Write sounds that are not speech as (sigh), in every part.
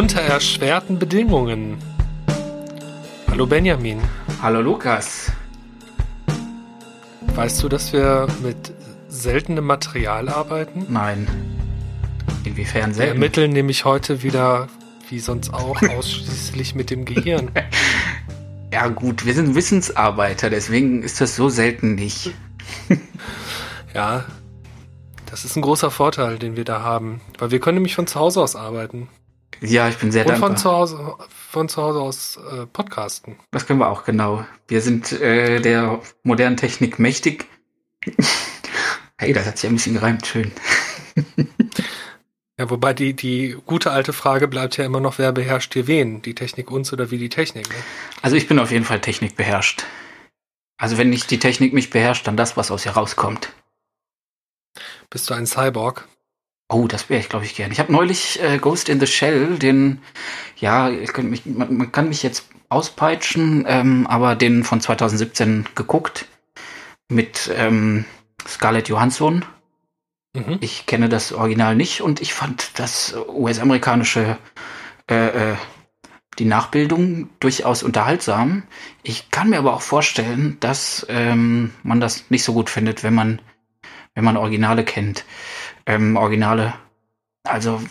Unter erschwerten Bedingungen. Hallo Benjamin. Hallo Lukas. Weißt du, dass wir mit seltenem Material arbeiten? Nein. Inwiefern Wir selten? ermitteln nämlich heute wieder, wie sonst auch, (laughs) ausschließlich mit dem Gehirn. (laughs) Ja gut, wir sind Wissensarbeiter, deswegen ist das so selten nicht. (laughs) Ja, das ist ein großer Vorteil, den wir da haben. Weil wir können nämlich von zu Hause aus arbeiten. Ja, ich bin sehr Und von dankbar. zu Hause, von zu Hause aus äh, podcasten. Das können wir auch, genau. Wir sind äh, der modernen Technik mächtig. (laughs) hey, das hat sich ein bisschen gereimt, schön. Ja, wobei die, die gute alte Frage bleibt ja immer noch, wer beherrscht hier wen? Die Technik uns oder wie die Technik? Ne? Also ich bin auf jeden Fall Technik beherrscht. Also wenn nicht die Technik mich beherrscht, dann das, was aus ihr rauskommt. Bist du ein Cyborg? Oh, das wäre ich, glaube ich, gern. Ich habe neulich äh, Ghost in the Shell, den, ja, mich, man, man kann mich jetzt auspeitschen, ähm, aber den von 2017 geguckt mit ähm, Scarlett Johansson. Mhm. Ich kenne das Original nicht und ich fand das US-amerikanische, äh, äh, die Nachbildung durchaus unterhaltsam. Ich kann mir aber auch vorstellen, dass ähm, man das nicht so gut findet, wenn man, wenn man Originale kennt. Ähm, Originale, also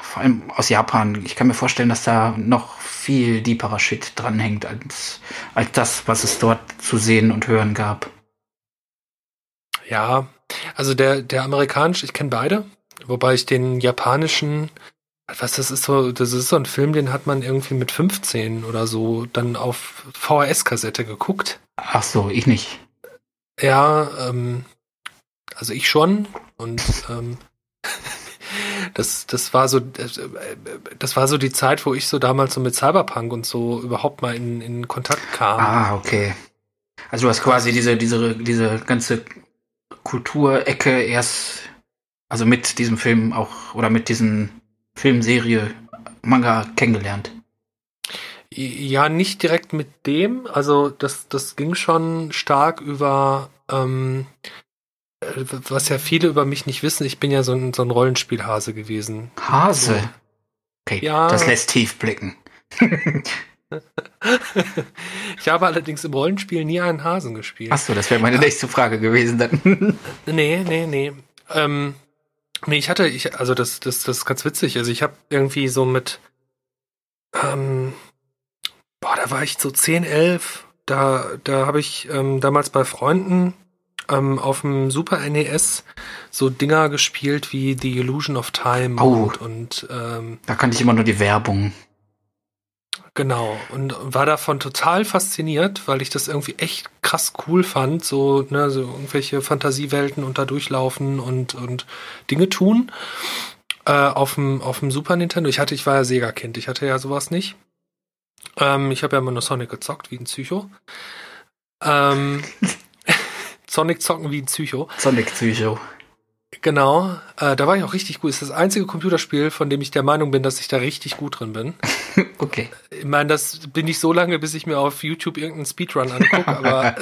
vor allem aus Japan. Ich kann mir vorstellen, dass da noch viel deeperer Shit dranhängt als, als das, was es dort zu sehen und hören gab. Ja, also der, der amerikanische, ich kenne beide, wobei ich den japanischen, was das ist so, das ist so ein Film, den hat man irgendwie mit 15 oder so dann auf VHS-Kassette geguckt. Ach so, ich nicht. Ja, ähm, also ich schon und ähm, (laughs) das, das war so, das, äh, das war so die Zeit, wo ich so damals so mit Cyberpunk und so überhaupt mal in, in Kontakt kam. Ah, okay. Also du hast quasi diese, diese, diese ganze Kulturecke erst, also mit diesem Film auch, oder mit diesen Filmserie Manga kennengelernt. Ja, nicht direkt mit dem. Also das, das ging schon stark über, ähm, äh, was ja viele über mich nicht wissen. Ich bin ja so ein, so ein Rollenspielhase gewesen. Hase. Okay, Ja. das lässt tief blicken. (laughs) Ich habe allerdings im Rollenspiel nie einen Hasen gespielt. Ach so, das wäre meine nächste Frage gewesen dann. (laughs) Nee, nee, nee. Ähm, nee, ich hatte, ich, also das, das, das ist ganz witzig. Also ich habe irgendwie so mit, ähm, boah, da war ich so 10, 11. Da, da habe ich ähm, damals bei Freunden ähm, auf dem Super NES so Dinger gespielt wie The Illusion of Time Oh. und, und ähm, da kannte ich immer nur die Werbung. Genau, und war davon total fasziniert, weil ich das irgendwie echt krass cool fand, so, ne, so irgendwelche Fantasiewelten und da durchlaufen und, und Dinge tun. Äh, auf dem, auf dem Super Nintendo. Ich hatte, ich war ja Sega-Kind, ich hatte ja sowas nicht. Ähm, ich habe ja immer nur Sonic gezockt, wie ein Psycho. Ähm, (laughs) Sonic zocken wie ein Psycho. Sonic Psycho. Genau, äh, da war ich auch richtig gut. Ist das einzige Computerspiel, von dem ich der Meinung bin, dass ich da richtig gut drin bin. (laughs) Okay. Ich meine, das bin ich so lange, bis ich mir auf YouTube irgendeinen Speedrun angucke, (laughs) aber,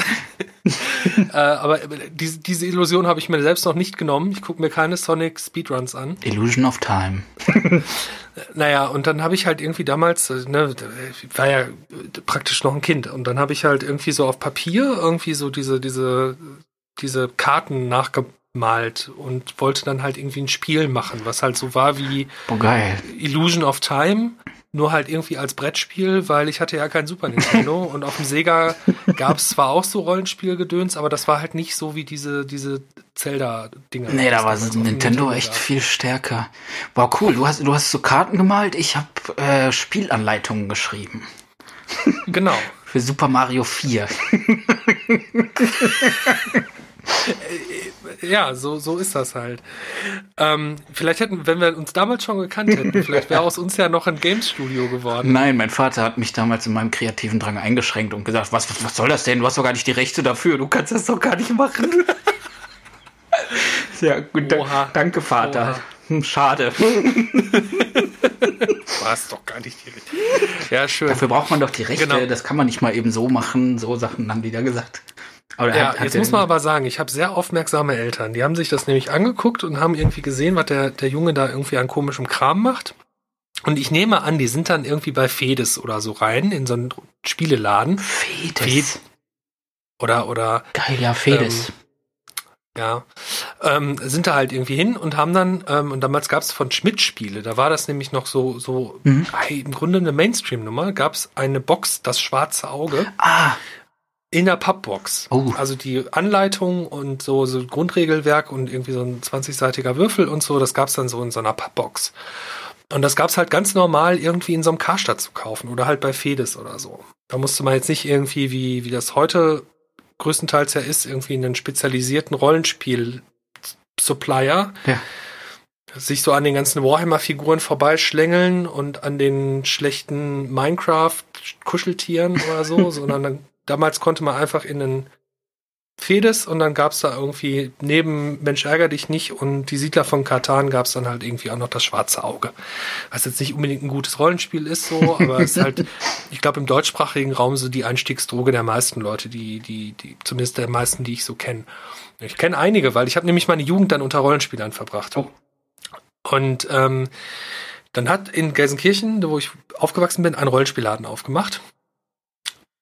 (laughs) äh, aber diese, diese Illusion habe ich mir selbst noch nicht genommen. Ich gucke mir keine Sonic Speedruns an. Illusion of Time. Naja, und dann habe ich halt irgendwie damals, äh, ne, ich war ja praktisch noch ein Kind, und dann habe ich halt irgendwie so auf Papier irgendwie so diese, diese, diese Karten nachgemalt und wollte dann halt irgendwie ein Spiel machen, was halt so war wie Oh. Illusion of Time, nur halt irgendwie als Brettspiel, weil ich hatte ja kein Super Nintendo (laughs) und auf dem Sega gab es zwar auch so Rollenspielgedöns, aber das war halt nicht so wie diese, diese Zelda-Dinger. Nee, da war dem Nintendo echt viel stärker. Wow, cool. Du hast, du hast so Karten gemalt. Ich habe äh, Spielanleitungen geschrieben. Genau. (laughs) Für Super Mario 4. (laughs) (laughs) Ja, so, so ist das halt. Ähm, vielleicht hätten, wenn wir uns damals schon gekannt hätten, vielleicht wäre aus uns ja noch ein Games-Studio geworden. Nein, mein Vater hat mich damals in meinem kreativen Drang eingeschränkt und gesagt, was, was, was soll das denn? Du hast doch gar nicht die Rechte dafür. Du kannst das doch gar nicht machen. (laughs) ja, gut. Oha. Danke, Vater. Oha. Hm, Schade. War es doch gar nicht die Richtung. Ja, schön. Dafür braucht man doch die Rechte. Genau. Das kann man nicht mal eben so machen. So Sachen haben die da gesagt. Aber Ja, hat- hat jetzt muss man aber sagen, ich habe sehr aufmerksame Eltern. Die haben sich das nämlich angeguckt und haben irgendwie gesehen, was der, der Junge da irgendwie an komischem Kram macht. Und ich nehme an, die sind dann irgendwie bei Fedes oder so rein, in so einen Spieleladen. Fedes. Fed oder, oder. Geil, ja, Fedes. Ähm, ja, ähm, sind da halt irgendwie hin und haben dann, ähm, und damals gab es von Schmidt Spiele, da war das nämlich noch so, so Mhm. hey, im Grunde eine Mainstream-Nummer, gab es eine Box, das schwarze Auge, ah, in der Pappbox. Oh. Also die Anleitung und so, so Grundregelwerk und irgendwie so ein 20-seitiger Würfel und so, das gab's dann so in so einer Pappbox. Und das gab's halt ganz normal irgendwie in so einem Karstadt zu kaufen oder halt bei Fedes oder so. Da musste man jetzt nicht irgendwie, wie, wie das heute größtenteils ja ist, irgendwie einen spezialisierten Rollenspiel-Supplier Ja. sich so an den ganzen Warhammer-Figuren vorbeischlängeln und an den schlechten Minecraft-Kuscheltieren oder so, (laughs) sondern dann, damals konnte man einfach in einen Fedes und dann gab's da irgendwie neben Mensch ärger dich nicht und die Siedler von Katan gab's dann halt irgendwie auch noch das schwarze Auge. Was jetzt nicht unbedingt ein gutes Rollenspiel ist so, (laughs) aber es ist halt, ich glaube, im deutschsprachigen Raum so die Einstiegsdroge der meisten Leute, die, die, die, zumindest der meisten, die ich so kenne. Ich kenne einige, weil ich habe nämlich meine Jugend dann unter Rollenspielern verbracht. Oh. Und ähm, dann hat in Gelsenkirchen, wo ich aufgewachsen bin, ein Rollenspielladen aufgemacht.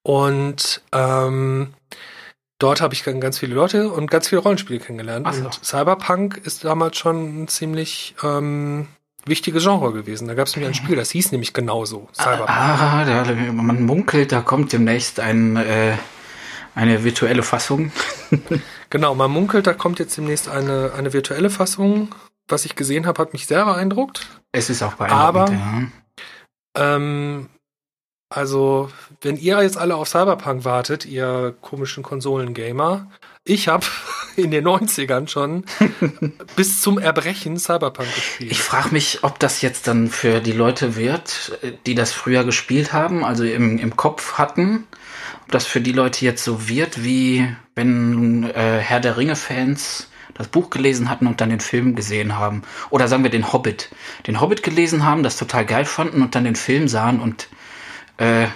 Und ähm, dort habe ich ganz viele Leute und ganz viele Rollenspiele kennengelernt. So. Und Cyberpunk ist damals schon ein ziemlich ähm, wichtiges Genre gewesen. Da gab es nämlich ein Spiel, das hieß nämlich genauso. Cyberpunk. ah, da, man munkelt, da kommt demnächst ein, äh, eine virtuelle Fassung. (laughs) Genau, man munkelt, da kommt jetzt demnächst eine, eine virtuelle Fassung. Was ich gesehen habe, hat mich sehr beeindruckt. Es ist auch beeindruckend. Aber- ja. Ähm, also, wenn ihr jetzt alle auf Cyberpunk wartet, ihr komischen Konsolengamer, ich habe (laughs) in den 90ern schon (laughs) bis zum Erbrechen Cyberpunk gespielt. Ich frage mich, ob das jetzt dann für die Leute wird, die das früher gespielt haben, also im, im Kopf hatten, ob das für die Leute jetzt so wird, wie wenn äh, Herr der Ringe-Fans das Buch gelesen hatten und dann den Film gesehen haben. Oder sagen wir den Hobbit. Den Hobbit gelesen haben, das total geil fanden und dann den Film sahen und äh,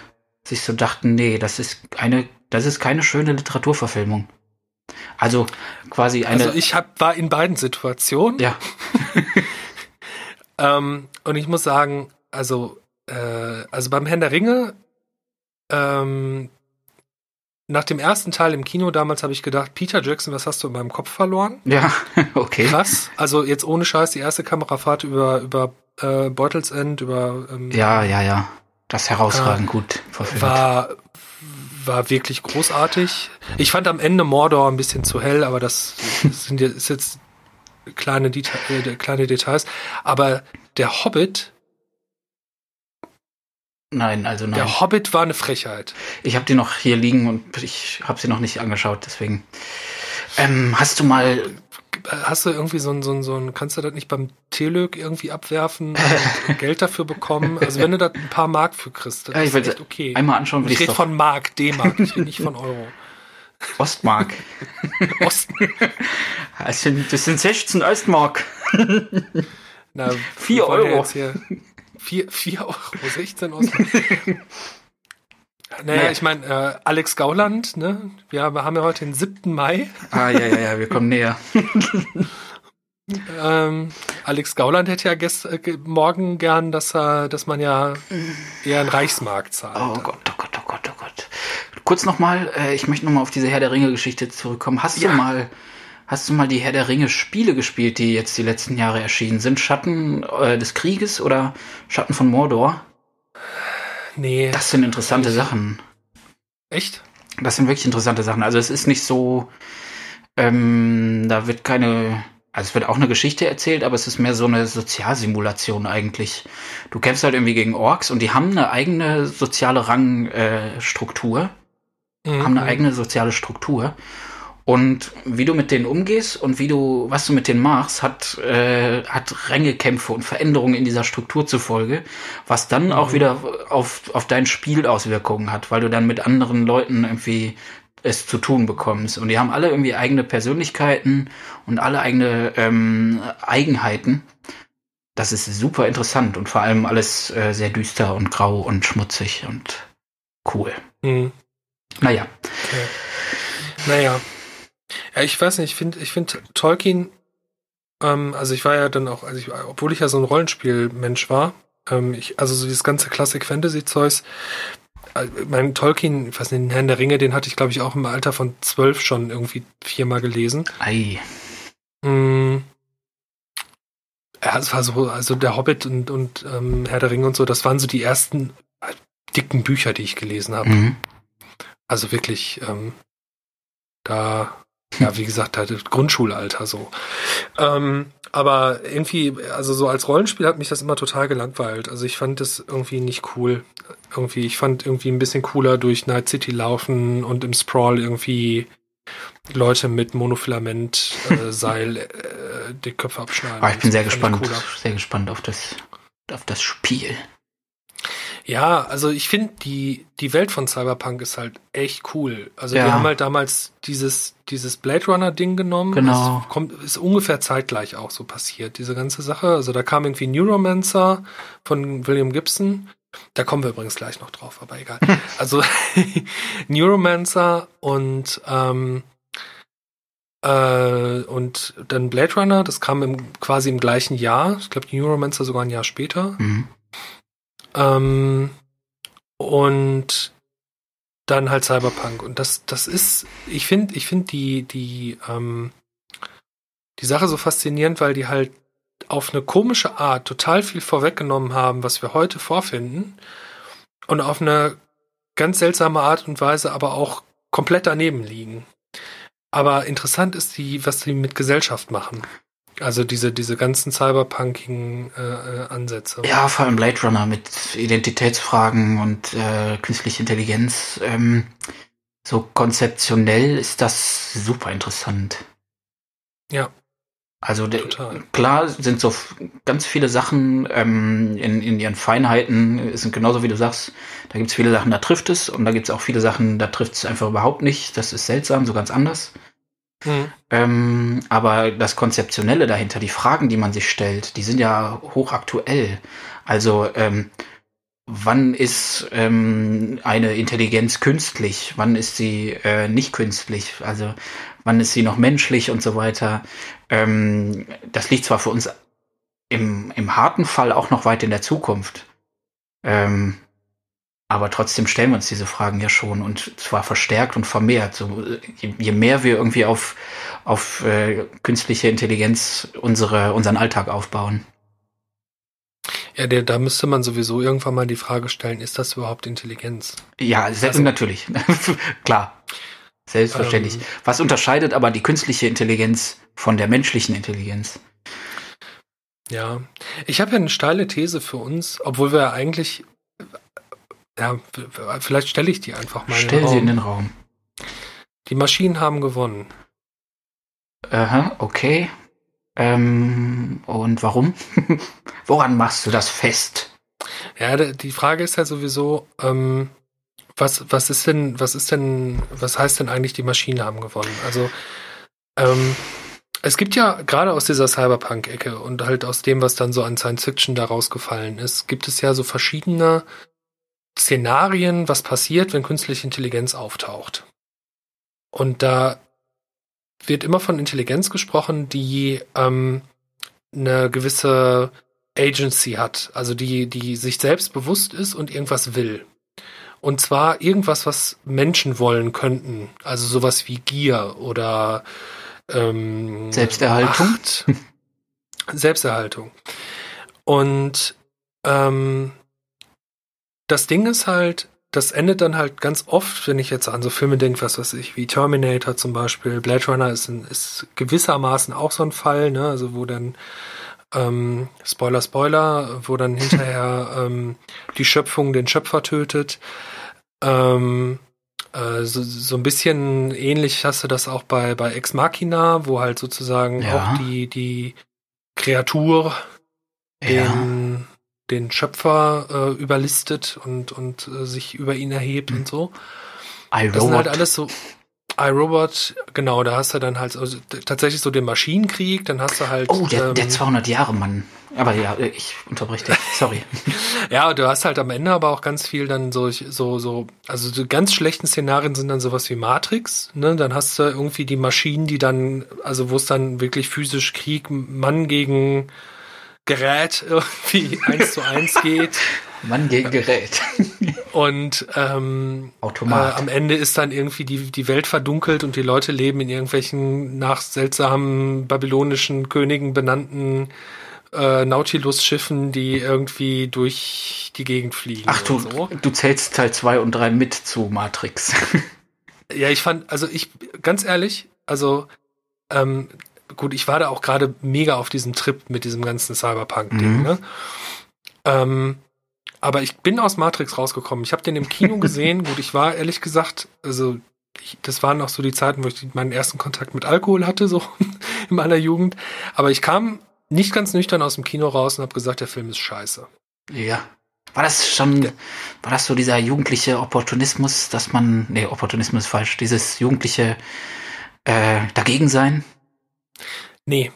sich so dachten, nee, das ist eine, das ist keine schöne Literaturverfilmung. Also quasi eine. also ich hab, war in beiden Situationen. ja, (laughs) Ähm, und ich muss sagen, also, äh, also beim Herrn der Ringe, ähm, nach dem ersten Teil im Kino damals habe ich gedacht, Peter Jackson, was hast du in meinem Kopf verloren? ja, (laughs) okay. Krass. Also jetzt ohne Scheiß, die erste Kamerafahrt über, über äh, Beutelsend, über ähm, Ja, ja, ja. Das herausragend gut verfilmt. war, war wirklich großartig. Ich fand am Ende Mordor ein bisschen zu hell, aber das sind jetzt, ist jetzt kleine, Deta äh, kleine Details. Aber der Hobbit, Nein, also nein. der Hobbit war eine Frechheit. Ich habe die noch hier liegen und ich habe sie noch nicht angeschaut, deswegen. Ähm, hast du mal. Hast du irgendwie so ein, so ein, so ein, kannst du das nicht beim Telök irgendwie abwerfen (laughs) und Geld dafür bekommen? Also wenn du da ein paar Mark für kriegst, das Ja, ich ist echt okay. einmal anschauen, will ich rede von Mark, D-Mark, ich rede nicht von Euro. Ostmark. (laughs) Osten. (laughs) Das sind, das sind 16 Ostmark. Na, Vier wir wollen ja Euro. jetzt hier- Vier, vier Euro, 16 Euro. Naja, Naja. ich meine, äh, Alex Gauland, ne? Wir haben, ja heute den 7. Mai. Ah, ja, ja, ja, wir kommen näher. (laughs) Ähm, Alex Gauland hätte ja gest, äh, ge- morgen gern, dass, er, dass man ja eher einen Reichsmark zahlt. Oh Gott, oh Gott, oh Gott, oh Gott. Kurz nochmal, äh, ich möchte nochmal auf diese Herr der Ringe-Geschichte zurückkommen. Hast Ja. du mal. Hast du mal die Herr der Ringe-Spiele gespielt, die jetzt die letzten Jahre erschienen sind? Schatten äh, des Krieges oder Schatten von Mordor? Nee, Das sind interessante Sachen. echt? Das sind wirklich interessante Sachen. Also es ist nicht so, ähm, da wird keine, also es wird auch eine Geschichte erzählt, aber es ist mehr so eine Sozialsimulation eigentlich. Du kämpfst halt irgendwie gegen Orks und die haben eine eigene soziale Rangstruktur, äh, Mhm. haben eine eigene soziale Struktur. Und wie du mit denen umgehst und wie du, was du mit denen machst, hat, äh, hat Rängekämpfe und Veränderungen in dieser Struktur zufolge, was dann auch wieder auf, auf dein Spiel Auswirkungen hat, weil du dann mit anderen Leuten irgendwie es zu tun bekommst. Und die haben alle irgendwie eigene Persönlichkeiten und alle eigene ähm, Eigenheiten. Das ist super interessant und vor allem alles äh, sehr düster und grau und schmutzig und cool. Mhm. Naja, Naja. Ja, ich weiß nicht, ich finde, ich finde Tolkien, ähm, also ich war ja dann auch, also ich, obwohl ich ja so ein Rollenspielmensch war, Ähm, ich, also so dieses ganze Classic-Fantasy-Zeugs. Äh, mein Tolkien, ich weiß nicht, Herrn der Ringe, den hatte ich, glaube ich, auch im Alter von zwölf schon irgendwie viermal gelesen. Ei. Mm. Ja, es war so, also der Hobbit und, und ähm, Herr der Ringe und so, das waren so die ersten äh, dicken Bücher, die ich gelesen habe. Mhm. Also wirklich, ähm, da, ja, wie gesagt, da Grundschulalter so. Ähm, aber irgendwie, also so als Rollenspiel hat mich das immer total gelangweilt. Also ich fand das irgendwie nicht cool. Irgendwie, ich fand irgendwie ein bisschen cooler durch Night City laufen und im Sprawl irgendwie Leute mit Monofilament äh, Seil äh, die Köpfe abschneiden. Ah, ich bin sehr gespannt, sehr gespannt auf das, auf das Spiel. Ja, also ich finde die die Welt von Cyberpunk ist halt echt cool. Also Ja. die haben halt damals dieses dieses Blade Runner Ding genommen. Genau. Das kommt ist ungefähr zeitgleich auch so passiert diese ganze Sache. Also da kam irgendwie Neuromancer von William Gibson. Da kommen wir übrigens gleich noch drauf, aber egal. (laughs) also (laughs) Neuromancer und ähm, äh, und dann Blade Runner, das kam im, quasi im gleichen Jahr. Ich glaube, Neuromancer sogar ein Jahr später. Mhm. Ähm, und dann halt Cyberpunk. Und das, das ist, ich finde, ich finde die, die, ähm, die Sache so faszinierend, weil die halt auf eine komische Art total viel vorweggenommen haben, was wir heute vorfinden. Und auf eine ganz seltsame Art und Weise aber auch komplett daneben liegen. Aber interessant ist die, was die mit Gesellschaft machen. Also diese, diese ganzen cyberpunkigen äh, äh, Ansätze. Ja, vor allem Blade Runner mit Identitätsfragen und äh, künstliche Intelligenz. Ähm, so konzeptionell ist das super interessant. Ja. Also Total. klar sind so ganz viele Sachen ähm, in, in ihren Feinheiten, äh, sind genauso wie du sagst, da gibt's viele Sachen, da trifft es und da gibt's auch viele Sachen, da trifft es einfach überhaupt nicht. Das ist seltsam, so ganz anders. Mhm. Ähm, aber das Konzeptionelle dahinter, die Fragen, die man sich stellt, die sind ja hochaktuell. Also ähm, wann ist ähm, eine Intelligenz künstlich? Wann ist sie äh, nicht künstlich? Also wann ist sie noch menschlich und so weiter? Ähm, das liegt zwar für uns im, im harten Fall auch noch weit in der Zukunft. Ähm, aber trotzdem stellen wir uns diese Fragen ja schon und zwar verstärkt und vermehrt. So, je, je mehr wir irgendwie auf, auf äh, künstliche Intelligenz unsere, unseren Alltag aufbauen. Ja, der, da müsste man sowieso irgendwann mal die Frage stellen, ist das überhaupt Intelligenz? Ja, Also- natürlich. (laughs) Klar. Selbstverständlich. Ähm. Was unterscheidet aber die künstliche Intelligenz von der menschlichen Intelligenz? Ja. Ich habe ja eine steile These für uns, obwohl wir eigentlich, ja, vielleicht stelle ich die einfach mal. in den Stell sie in den Raum. Die Maschinen haben gewonnen. Aha, okay. Ähm, und warum? (laughs) Woran machst du das fest? Ja, die Frage ist ja sowieso, ähm, was, was ist denn, was ist denn, was heißt denn eigentlich, die Maschinen haben gewonnen? Also, ähm, es gibt ja gerade aus dieser Cyberpunk-Ecke und halt aus dem, was dann so an Science Fiction da rausgefallen ist, gibt es ja so verschiedene Szenarien, was passiert, wenn künstliche Intelligenz auftaucht. Und da wird immer von Intelligenz gesprochen, die ähm, eine gewisse Agency hat, also die, die sich selbst bewusst ist und irgendwas will. Und zwar irgendwas, was Menschen wollen könnten. Also sowas wie Gier oder ähm, Selbsterhaltung? (laughs) Selbsterhaltung. Und ähm, das Ding ist halt, das endet dann halt ganz oft, wenn ich jetzt an so Filme denke, was weiß ich, wie Terminator zum Beispiel, Blade Runner ist, ein, ist gewissermaßen auch so ein Fall, ne, also wo dann ähm, Spoiler, Spoiler, wo dann hinterher (laughs) ähm, die Schöpfung den Schöpfer tötet. Ähm, äh, so, so ein bisschen ähnlich hast du das auch bei, bei Ex Machina, wo halt sozusagen Ja. auch die, die Kreatur den, den Schöpfer äh, überlistet und, und äh, sich über ihn erhebt und so. Das sind iRobot. halt alles so iRobot, genau, da hast du dann halt so, tatsächlich so den Maschinenkrieg, dann hast du halt oh, der, der ähm, 200 Jahre Mann. Aber ja, ich unterbreche dich. Sorry. (laughs) Ja, du hast halt am Ende aber auch ganz viel dann so, so, so, also die ganz schlechten Szenarien sind dann sowas wie Matrix, ne? Dann hast du irgendwie die Maschinen, die dann, also wo es dann wirklich physisch Krieg, Mann gegen, Gerät irgendwie (laughs) eins zu eins geht. Mann gegen Gerät. Und ähm, Automat. Äh, am Ende ist dann irgendwie die, die Welt verdunkelt und die Leute leben in irgendwelchen nach seltsamen babylonischen Königen benannten äh, Nautilus-Schiffen, die irgendwie durch die Gegend fliegen. Ach du, so. du zählst Teil 2 und 3 mit zu Matrix. ja, ich fand, also ich, ganz ehrlich, also ähm, gut, ich war da auch gerade mega auf diesem Trip mit diesem ganzen Cyberpunk-Ding, Mhm. ne? Ähm, aber ich bin aus Matrix rausgekommen. Ich habe den im Kino (laughs) gesehen. Gut, ich war ehrlich gesagt, also ich, das waren noch so die Zeiten, wo ich meinen ersten Kontakt mit Alkohol hatte, so (laughs) in meiner Jugend. Aber ich kam nicht ganz nüchtern aus dem Kino raus und habe gesagt, der Film ist scheiße. ja. War das schon, war das so dieser jugendliche Opportunismus, dass man, nee, Opportunismus ist falsch, dieses jugendliche äh, dagegen sein? Nee.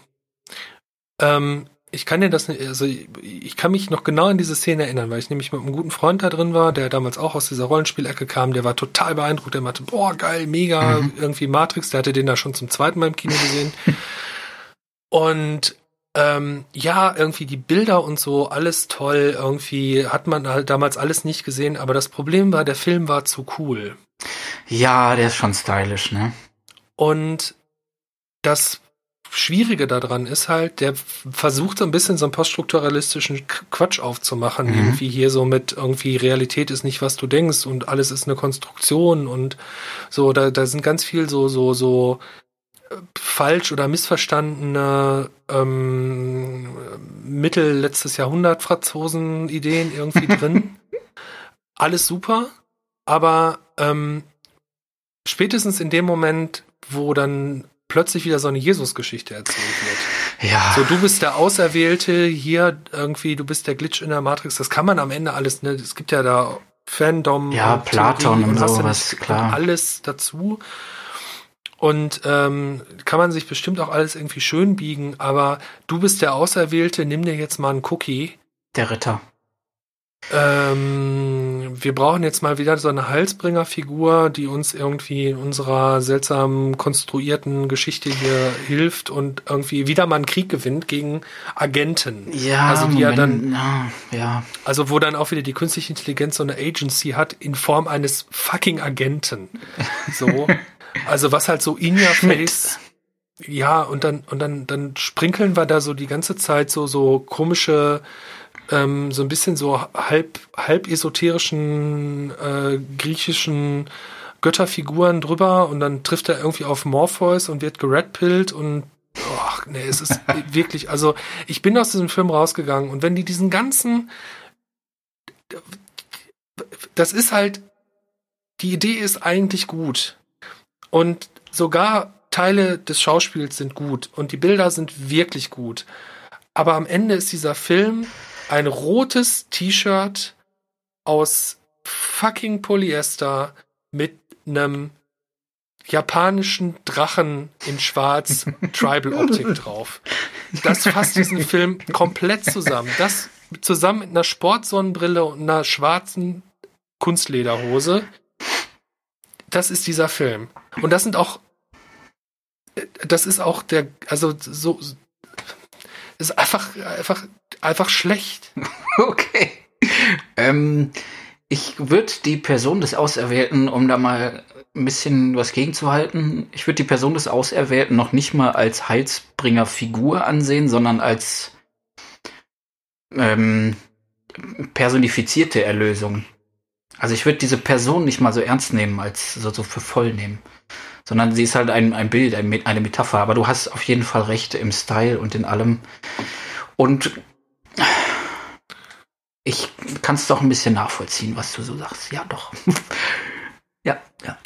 Ähm, ich kann dir das nicht, also ich kann mich noch genau an diese Szene erinnern, weil ich nämlich mit einem guten Freund da drin war, der damals auch aus dieser Rollenspielecke kam, der war total beeindruckt, der meinte, boah, geil, mega, Mhm. irgendwie Matrix, der hatte den da schon zum zweiten Mal im Kino gesehen. (laughs) Und ähm, ja, irgendwie die Bilder und so, alles toll, irgendwie hat man halt damals alles nicht gesehen, aber das Problem war, der Film war zu cool. Ja, der ist schon stylisch, ne? Und das Schwierige daran ist halt, der versucht so ein bisschen so einen poststrukturalistischen Quatsch aufzumachen. Mhm. Irgendwie hier so mit irgendwie Realität ist nicht, was du denkst und alles ist eine Konstruktion und so, da, da sind ganz viel so, so, so äh, falsch oder missverstandene ähm, Mittel letztes Jahrhundert Franzosen-Ideen irgendwie (laughs) drin. Alles super, aber ähm, spätestens in dem Moment, wo dann plötzlich wieder so eine Jesus-Geschichte erzählt wird. Ja. So, du bist der Auserwählte, hier irgendwie, du bist der Glitch in der Matrix. Das kann man am Ende alles, ne? Es gibt ja da Fandom. Ja, und Platon und du sowas, klar. Und alles dazu. Und ähm, kann man sich bestimmt auch alles irgendwie schön biegen, aber du bist der Auserwählte, nimm dir jetzt mal einen Cookie. Der Ritter. Ähm, wir brauchen jetzt mal wieder so eine Halsbringerfigur, die uns irgendwie in unserer seltsam konstruierten Geschichte hier hilft und irgendwie wieder mal einen Krieg gewinnt gegen Agenten. Ja, Also die ja Moment, ja, ja. Also wo dann auch wieder die künstliche Intelligenz so eine Agency hat in Form eines fucking Agenten. So. (laughs) also was halt so in your face. Ja, und dann, und dann, dann sprinkeln wir da so die ganze Zeit so, so komische, ähm, so ein bisschen so halb, halb esoterischen, äh, griechischen Götterfiguren drüber und dann trifft er irgendwie auf Morpheus und wird geredpillt und ach nee, es ist (laughs) wirklich, also ich bin aus diesem Film rausgegangen und wenn die diesen ganzen das ist halt, die Idee ist eigentlich gut. Und sogar Teile des Schauspiels sind gut und die Bilder sind wirklich gut. Aber am Ende ist dieser Film ein rotes T-Shirt aus fucking Polyester mit einem japanischen Drachen in schwarz (laughs) Tribal Optik drauf. Das fasst diesen Film komplett zusammen. Das zusammen mit einer Sportsonnenbrille und einer schwarzen Kunstlederhose. Das ist dieser Film. Und das sind auch, das ist auch der, also so, ist einfach, einfach, einfach schlecht. (laughs) Okay. Ähm, ich würde die Person des Auserwählten, um da mal ein bisschen was gegenzuhalten, ich würde die Person des Auserwählten noch nicht mal als Heilsbringer-Figur ansehen, sondern als ähm, personifizierte Erlösung. Also ich würde diese Person nicht mal so ernst nehmen, als so, so für voll nehmen. Sondern sie ist halt ein, ein Bild, ein, eine Metapher. Aber du hast auf jeden Fall recht im Style und in allem. Und ich kann es doch ein bisschen nachvollziehen, was du so sagst. Ja, doch. (laughs) ja, ja.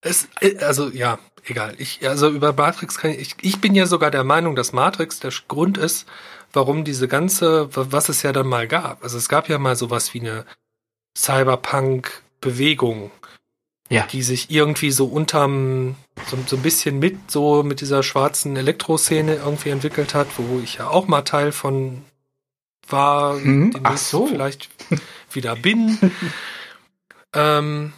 Es, also ja, egal. Ich, also über Matrix kann ich, ich bin ja sogar der Meinung, dass Matrix der Grund ist, warum diese ganze, was es ja dann mal gab. Also es gab ja mal sowas wie eine Cyberpunk-Bewegung, Ja. die sich irgendwie so unterm, so, so ein bisschen mit, so mit dieser schwarzen Elektroszene irgendwie entwickelt hat, wo ich ja auch mal Teil von war, demnächst Ach so. vielleicht (laughs) wieder bin. ähm,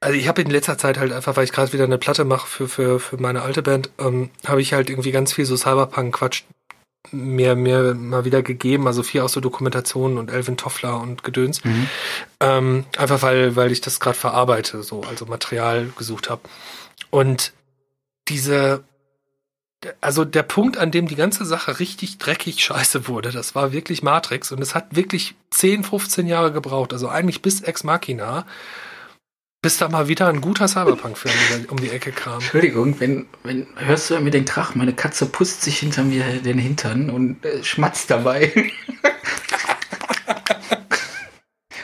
also ich habe in letzter Zeit halt einfach, weil ich gerade wieder eine Platte mache für, für, für meine alte Band, ähm, habe ich halt irgendwie ganz viel so Cyberpunk-Quatsch mir, mir mal wieder gegeben, also vier aus der Dokumentation und Elvin Toffler und Gedöns. Mhm. Ähm, einfach weil, weil ich das gerade verarbeite, so, also Material gesucht habe. Und diese, also der Punkt, an dem die ganze Sache richtig dreckig scheiße wurde, das war wirklich Matrix und es hat wirklich 10, 15 Jahre gebraucht, also eigentlich bis Ex Machina, bis da mal wieder ein guter Cyberpunk-Film um die Ecke kam. Entschuldigung, wenn, wenn hörst du mir den Krach, meine Katze pusst sich hinter mir den Hintern und äh, schmatzt dabei. (laughs)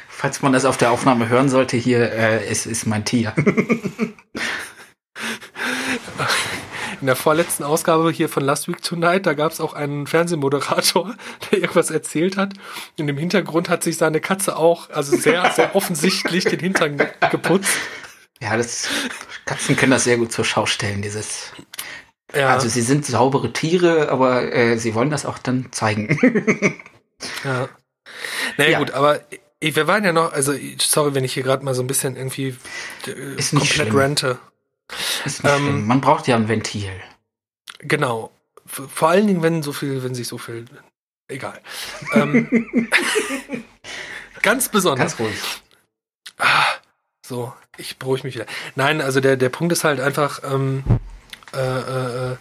Falls man das auf der Aufnahme hören sollte, hier, äh, es ist mein Tier. (laughs) In der vorletzten Ausgabe hier von Last Week Tonight, da gab es auch einen Fernsehmoderator, (laughs) der irgendwas erzählt hat. In dem Hintergrund hat sich seine Katze auch, also sehr, sehr offensichtlich den Hintern geputzt. Ja, das, Katzen können das sehr gut zur Schau stellen, dieses. Ja. Also sie sind saubere Tiere, aber äh, sie wollen das auch dann zeigen. (laughs) ja. Naja, ja. gut, aber wir waren ja noch, also sorry, wenn ich hier gerade mal so ein bisschen irgendwie äh, Ist komplett schlimm. rente. Ist nicht ähm, Man braucht ja ein Ventil. Genau. Vor allen Dingen, wenn so viel, wenn sich so viel. Egal. ähm, (laughs) ganz besonders. Ganz ruhig. Ah, so, ich beruhige mich wieder. Nein, also der, der Punkt ist halt einfach, ähm, äh, äh, äh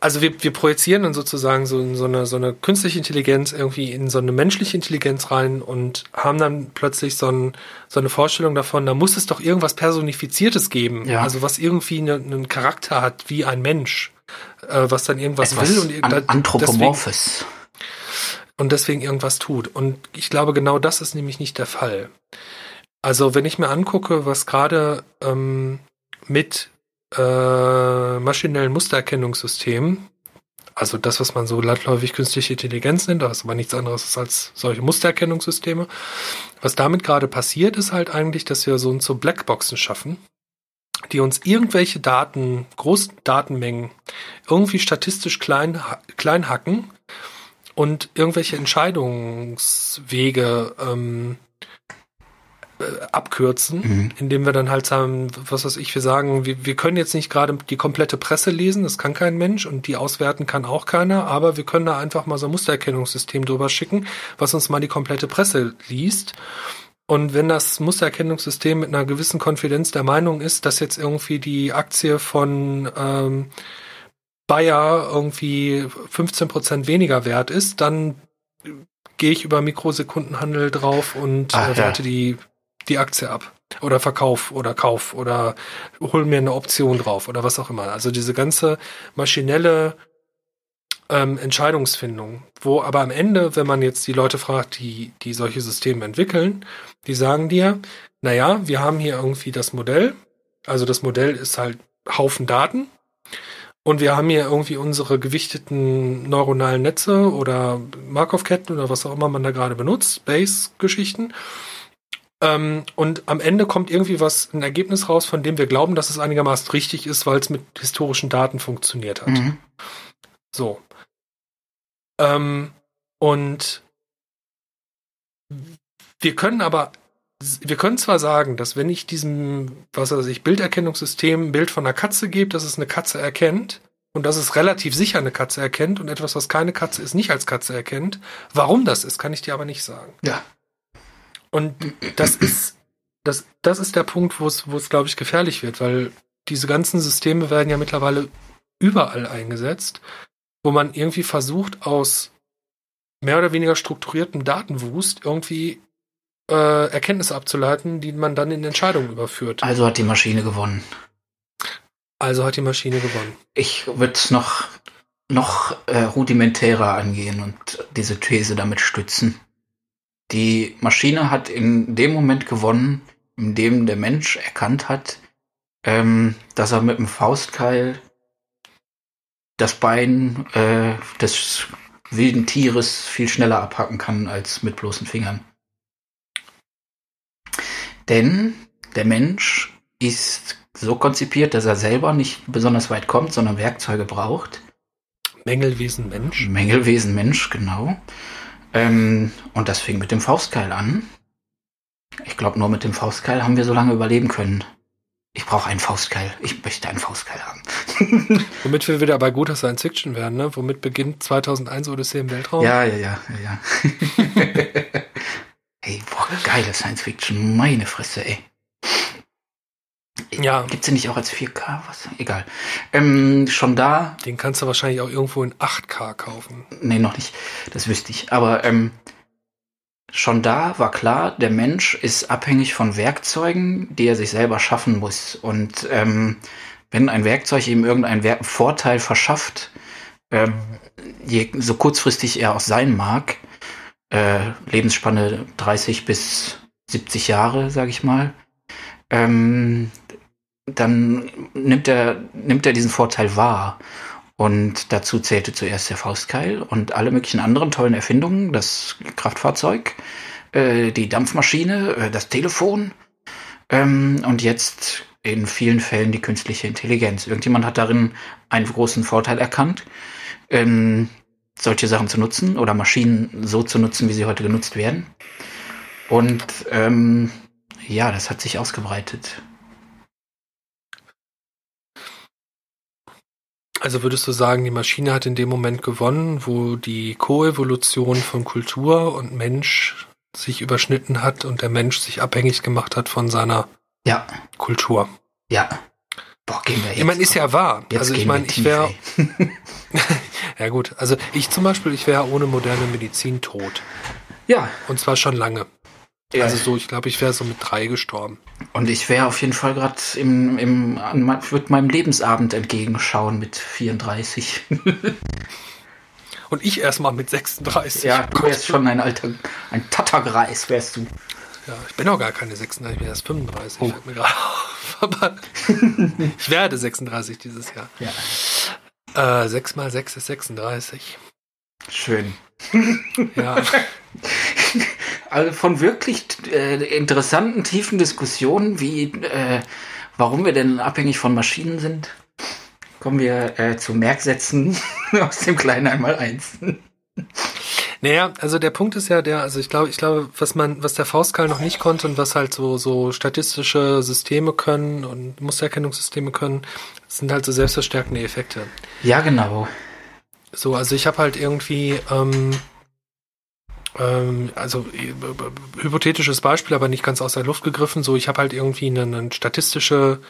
also wir, wir projizieren dann sozusagen so, so, eine, so eine künstliche Intelligenz irgendwie in so eine menschliche Intelligenz rein und haben dann plötzlich so, ein, so eine Vorstellung davon, da muss es doch irgendwas Personifiziertes geben, ja. also was irgendwie eine, einen Charakter hat wie ein Mensch, äh, was dann irgendwas Etwas will und an, anthropomorphes. Deswegen, und deswegen irgendwas tut. Und ich glaube, genau das ist nämlich nicht der Fall. Also wenn ich mir angucke, was gerade ähm, mit äh, maschinellen Mustererkennungssystemen, also das, was man so landläufig künstliche Intelligenz nennt, das ist aber nichts anderes als solche Mustererkennungssysteme. Was damit gerade passiert, ist halt eigentlich, dass wir so, so Blackboxen schaffen, die uns irgendwelche Daten, großen Datenmengen, irgendwie statistisch klein, klein hacken und irgendwelche Entscheidungswege ähm, äh, abkürzen, mhm. indem wir dann halt sagen, was weiß ich, wir sagen, wir, wir können jetzt nicht gerade die komplette Presse lesen, das kann kein Mensch und die auswerten kann auch keiner, aber wir können da einfach mal so ein Mustererkennungssystem drüber schicken, was uns mal die komplette Presse liest. Und wenn das Mustererkennungssystem mit einer gewissen Konfidenz der Meinung ist, dass jetzt irgendwie die Aktie von ähm, Bayer irgendwie 15 Prozent weniger wert ist, dann gehe ich über Mikrosekundenhandel drauf und Ach, äh, werte ja. die die Aktie ab. Oder Verkauf oder Kauf oder hol mir eine Option drauf oder was auch immer. Also diese ganze maschinelle ähm, Entscheidungsfindung, wo aber am Ende, wenn man jetzt die Leute fragt, die, die solche Systeme entwickeln, die sagen dir, naja, wir haben hier irgendwie das Modell, also das Modell ist halt Haufen Daten. Und wir haben hier irgendwie unsere gewichteten neuronalen Netze oder Markov-Ketten oder was auch immer man da gerade benutzt, Base-Geschichten ähm, und am Ende kommt irgendwie was, ein Ergebnis raus, von dem wir glauben, dass es einigermaßen richtig ist, weil es mit historischen Daten funktioniert hat. Mhm. So. Ähm, und wir können aber, wir können zwar sagen, dass wenn ich diesem, was weiß ich, Bilderkennungssystem ein Bild von einer Katze gebe, dass es eine Katze erkennt und dass es relativ sicher eine Katze erkennt und etwas, was keine Katze ist, nicht als Katze erkennt. Warum das ist, kann ich dir aber nicht sagen. Ja. Und das ist, das, das ist der Punkt, wo es, wo es, glaube ich, gefährlich wird, weil diese ganzen Systeme werden ja mittlerweile überall eingesetzt, wo man irgendwie versucht, aus mehr oder weniger strukturiertem Datenwust irgendwie äh, Erkenntnisse abzuleiten, die man dann in Entscheidungen überführt. Also hat die Maschine gewonnen. Also hat die Maschine gewonnen. Ich würde es noch, noch äh, rudimentärer angehen und diese These damit stützen. Die Maschine hat in dem Moment gewonnen, in dem der Mensch erkannt hat, ähm, dass er mit dem Faustkeil das Bein äh, des wilden Tieres viel schneller abhacken kann als mit bloßen Fingern. Denn der Mensch ist so konzipiert, dass er selber nicht besonders weit kommt, sondern Werkzeuge braucht. Mängelwesen Mensch. Mängelwesen Mensch, genau. Ähm, und das fing mit dem Faustkeil an. Ich glaube, nur mit dem Faustkeil haben wir so lange überleben können. Ich brauche einen Faustkeil. Ich möchte einen Faustkeil haben. (laughs) Womit wir wieder bei guter Science Fiction werden, ne? Womit beginnt 2001 Odyssee im Weltraum? Ja, ja, ja, ja, ja. (laughs) hey, boah, geile Science Fiction. Meine Fresse, ey. Ja. Gibt's den nicht auch als 4K? Was? Egal. Ähm, schon da. Den kannst du wahrscheinlich auch irgendwo in 8K kaufen. Nee, noch nicht. Das wüsste ich. Aber ähm, schon da war klar, der Mensch ist abhängig von Werkzeugen, die er sich selber schaffen muss. Und ähm, wenn ein Werkzeug ihm irgendeinen Wer Vorteil verschafft, ähm, je, so kurzfristig er auch sein mag, äh, Lebensspanne 30 bis 70 Jahre, sage ich mal, ähm, dann nimmt er, nimmt er diesen Vorteil wahr. Und dazu zählte zuerst der Faustkeil und alle möglichen anderen tollen Erfindungen, das Kraftfahrzeug, äh, die Dampfmaschine, äh, das Telefon ähm, und jetzt in vielen Fällen die künstliche Intelligenz. Irgendjemand hat darin einen großen Vorteil erkannt, ähm, solche Sachen zu nutzen oder Maschinen so zu nutzen, wie sie heute genutzt werden. Und ähm, ja, das hat sich ausgebreitet. Also würdest du sagen, die Maschine hat in dem Moment gewonnen, wo die Koevolution von Kultur und Mensch sich überschnitten hat und der Mensch sich abhängig gemacht hat von seiner ja. Kultur. Ja. Boah, gehen wir jetzt. Ich meine, ist ja wahr. Jetzt also ich meine, ich wäre. (laughs) ja gut, also ich zum Beispiel, ich wäre ohne moderne Medizin tot. Ja. Und zwar schon lange. Ja. Also so, ich glaube, ich wäre so mit drei gestorben. Und ich wäre auf jeden Fall gerade im, im, an mein- würd meinem Lebensabend entgegenschauen mit 34. Und ich erstmal mit 36. ja, du wärst schon ein alter, ein Tattergreis wärst du. Ja, ich bin auch gar keine 36, ich bin erst 35. Oh. Mir gerade auf. (laughs) Aber ich werde 36 dieses Jahr. Ja. Äh, 6 mal 6 ist 36. Schön. Ja, (laughs) Also von wirklich äh, interessanten, tiefen Diskussionen, wie äh, warum wir denn abhängig von Maschinen sind, kommen wir äh, zu Merksätzen (laughs) aus dem kleinen einmal eins. naja, also der Punkt ist ja der, also ich glaube, ich glaube, was man, was der Faustkeil noch nicht konnte und was halt so, so statistische Systeme können und Mustererkennungssysteme können, sind halt so selbstverstärkende Effekte. Ja, genau. So, also ich habe halt irgendwie, ähm, also äh, hypothetisches Beispiel, aber nicht ganz aus der Luft gegriffen. So, ich habe halt irgendwie ein, ein statistische,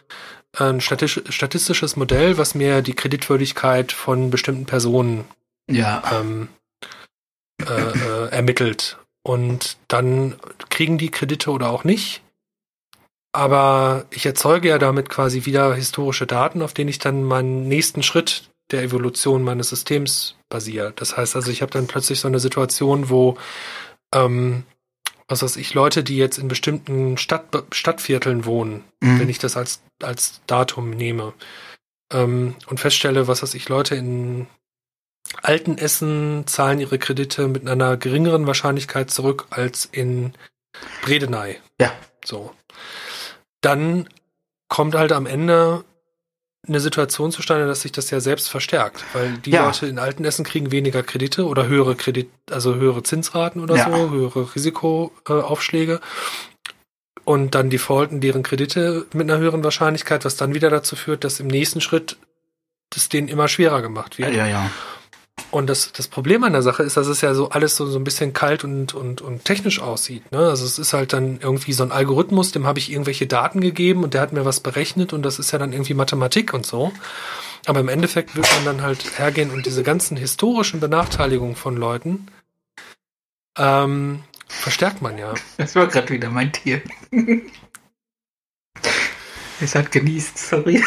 ein statistisches Modell, was mir die Kreditwürdigkeit von bestimmten Personen Ja, ähm, äh, äh, ermittelt. Und dann kriegen die Kredite oder auch nicht. Aber ich erzeuge ja damit quasi wieder historische Daten, auf denen ich dann meinen nächsten Schritt der Evolution meines Systems basiere. Das heißt also, ich habe dann plötzlich so eine Situation, wo, ähm, was weiß ich, Leute, die jetzt in bestimmten Stadt, Stadtvierteln wohnen, Mhm. wenn ich das als, als Datum nehme, ähm, und feststelle, was weiß ich, Leute in Altenessen zahlen ihre Kredite mit einer geringeren Wahrscheinlichkeit zurück als in Bredeney. Ja. So. Dann kommt halt am Ende eine Situation zustande, dass sich das ja selbst verstärkt, weil die Ja. Leute in Altenessen kriegen weniger Kredite oder höhere Kredit, also höhere Zinsraten oder Ja. so, höhere Risikoaufschläge und dann defaulten deren Kredite mit einer höheren Wahrscheinlichkeit, was dann wieder dazu führt, dass im nächsten Schritt das denen immer schwerer gemacht wird. ja, ja. Und das, das Problem an der Sache ist, dass es ja so alles so, so ein bisschen kalt und, und, und technisch aussieht. Ne? Also es ist halt dann irgendwie so ein Algorithmus, dem habe ich irgendwelche Daten gegeben und der hat mir was berechnet und das ist ja dann irgendwie Mathematik und so. Aber im Endeffekt wird man dann halt hergehen und diese ganzen historischen Benachteiligungen von Leuten ähm, verstärkt man ja. Das war gerade wieder mein Tier. (laughs) es hat genießt, sorry.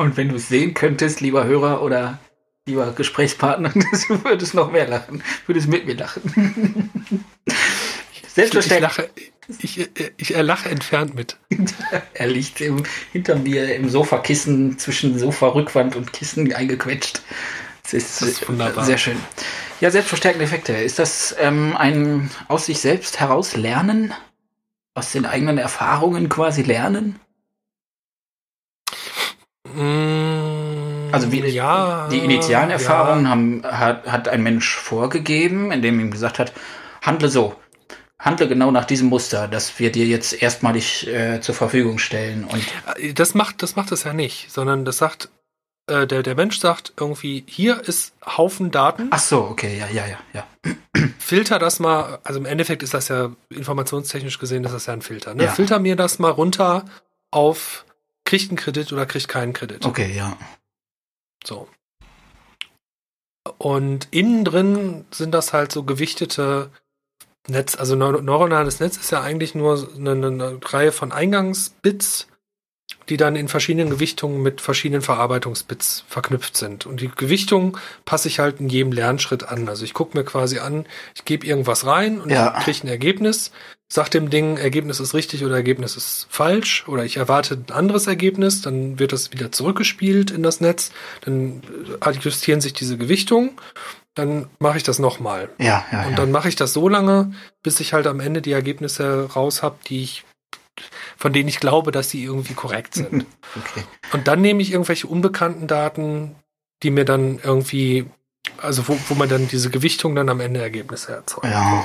Und wenn du es sehen könntest, lieber Hörer oder lieber Gesprächspartner, (laughs) du würdest noch mehr lachen. Würdest mit mir lachen. Ich, ich Selbstverständlich. lache, ich, ich erlache entfernt mit. (laughs) Er liegt im, hinter mir im Sofakissen zwischen Sofa-Rückwand und Kissen eingequetscht. Das ist, ist wunderbar. sehr schön. Ja, selbstverstärkende Effekte. Ist das ähm, ein aus sich selbst heraus lernen? Aus den eigenen Erfahrungen quasi lernen? Also wie ja, die initialen ja. Erfahrungen haben, hat, hat ein Mensch vorgegeben, indem ihm gesagt hat, handle so. handle genau nach diesem Muster, das wir dir jetzt erstmalig äh, zur Verfügung stellen. Und Äh, Das macht, das macht es ja nicht, sondern das sagt, äh, der, der Mensch sagt irgendwie, hier ist Haufen Daten, ach so, okay, ja, ja, ja, ja. (clears throat) filter das mal, also im Endeffekt ist das ja informationstechnisch gesehen, das ist ja ein Filter, ne? Ja. Filter mir das mal runter auf kriegt einen Kredit oder kriegt keinen Kredit. Okay, ja. So. Und innen drin sind das halt so gewichtete Netz, also neu- neuronales Netz ist ja eigentlich nur eine, eine Reihe von Eingangsbits, die dann in verschiedenen Gewichtungen mit verschiedenen Verarbeitungsbits verknüpft sind. Und die Gewichtung passe ich halt in jedem Lernschritt an. Also ich gucke mir quasi an, ich gebe irgendwas rein und Ja. kriege ein Ergebnis, sag dem Ding, Ergebnis ist richtig oder Ergebnis ist falsch oder ich erwarte ein anderes Ergebnis, dann wird das wieder zurückgespielt in das Netz, dann adjustieren sich diese Gewichtungen, dann mache ich das nochmal. Ja, ja, Und ja. dann mache ich das so lange, bis ich halt am Ende die Ergebnisse raus habe, die ich, von denen ich glaube, dass sie irgendwie korrekt sind. (laughs) Okay. Und dann nehme ich irgendwelche unbekannten Daten, die mir dann irgendwie, also wo, wo man dann diese Gewichtung dann am Ende Ergebnisse erzeugt. Ja.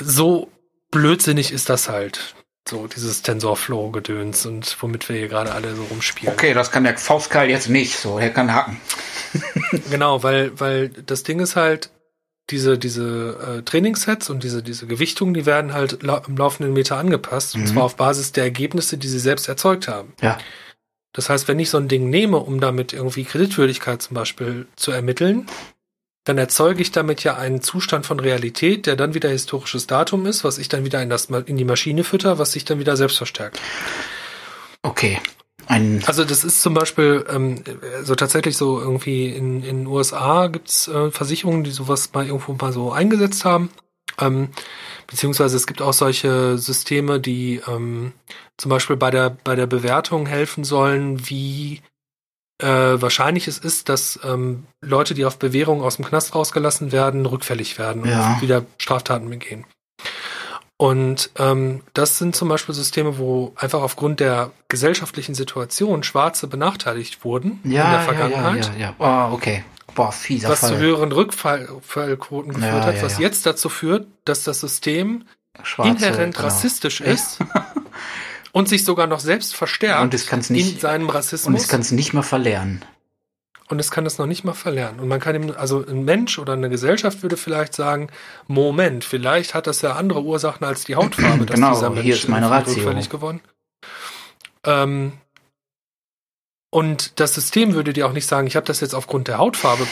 So blödsinnig ist das halt. So, dieses TensorFlow-Gedöns und womit wir hier gerade alle so rumspielen. Okay, das kann der Faustkeil jetzt nicht, so, der kann hacken. Genau, weil, weil das Ding ist halt, diese, diese äh, Trainingssets und diese, diese Gewichtungen, die werden halt lau im laufenden Meter angepasst. Und Mhm. zwar auf Basis der Ergebnisse, die sie selbst erzeugt haben. Ja. Das heißt, wenn ich so ein Ding nehme, um damit irgendwie Kreditwürdigkeit zum Beispiel zu ermitteln, dann erzeuge ich damit ja einen Zustand von Realität, der dann wieder historisches Datum ist, was ich dann wieder in, das, in die Maschine fütter, was sich dann wieder selbst verstärkt. Okay. Ein, Also das ist zum Beispiel ähm, so tatsächlich so irgendwie in in den USA gibt's äh, Versicherungen, die sowas mal irgendwo mal so eingesetzt haben. Ähm, beziehungsweise es gibt auch solche Systeme, die ähm, zum Beispiel bei der bei der Bewertung helfen sollen, wie äh, wahrscheinlich es ist, dass ähm, Leute, die auf Bewährung aus dem Knast rausgelassen werden, rückfällig werden und Ja. wieder Straftaten begehen. Und ähm, das sind zum Beispiel Systeme, wo einfach aufgrund der gesellschaftlichen Situation Schwarze benachteiligt wurden in der ja, ja, ja, Vergangenheit, ja, ja. Oh, okay. Boah, fieser was zu Fall. höheren Rückfallquoten geführt Ja, hat, ja, was ja. jetzt dazu führt, dass das System Schwarze, inhärent genau. rassistisch Ja. ist und sich sogar noch selbst verstärkt Und kann's in nicht, seinem und Rassismus es kann es nicht mehr verlernen. Und es kann es noch nicht mal verlernen. Und man kann ihm, also ein Mensch oder eine Gesellschaft würde vielleicht sagen, Moment, vielleicht hat das ja andere Ursachen als die Hautfarbe, (clears throat) dass Genau, dieser Mensch hier ist meine Ratio. geworden. Ähm, und das System würde dir auch nicht sagen, ich habe das jetzt aufgrund der Hautfarbe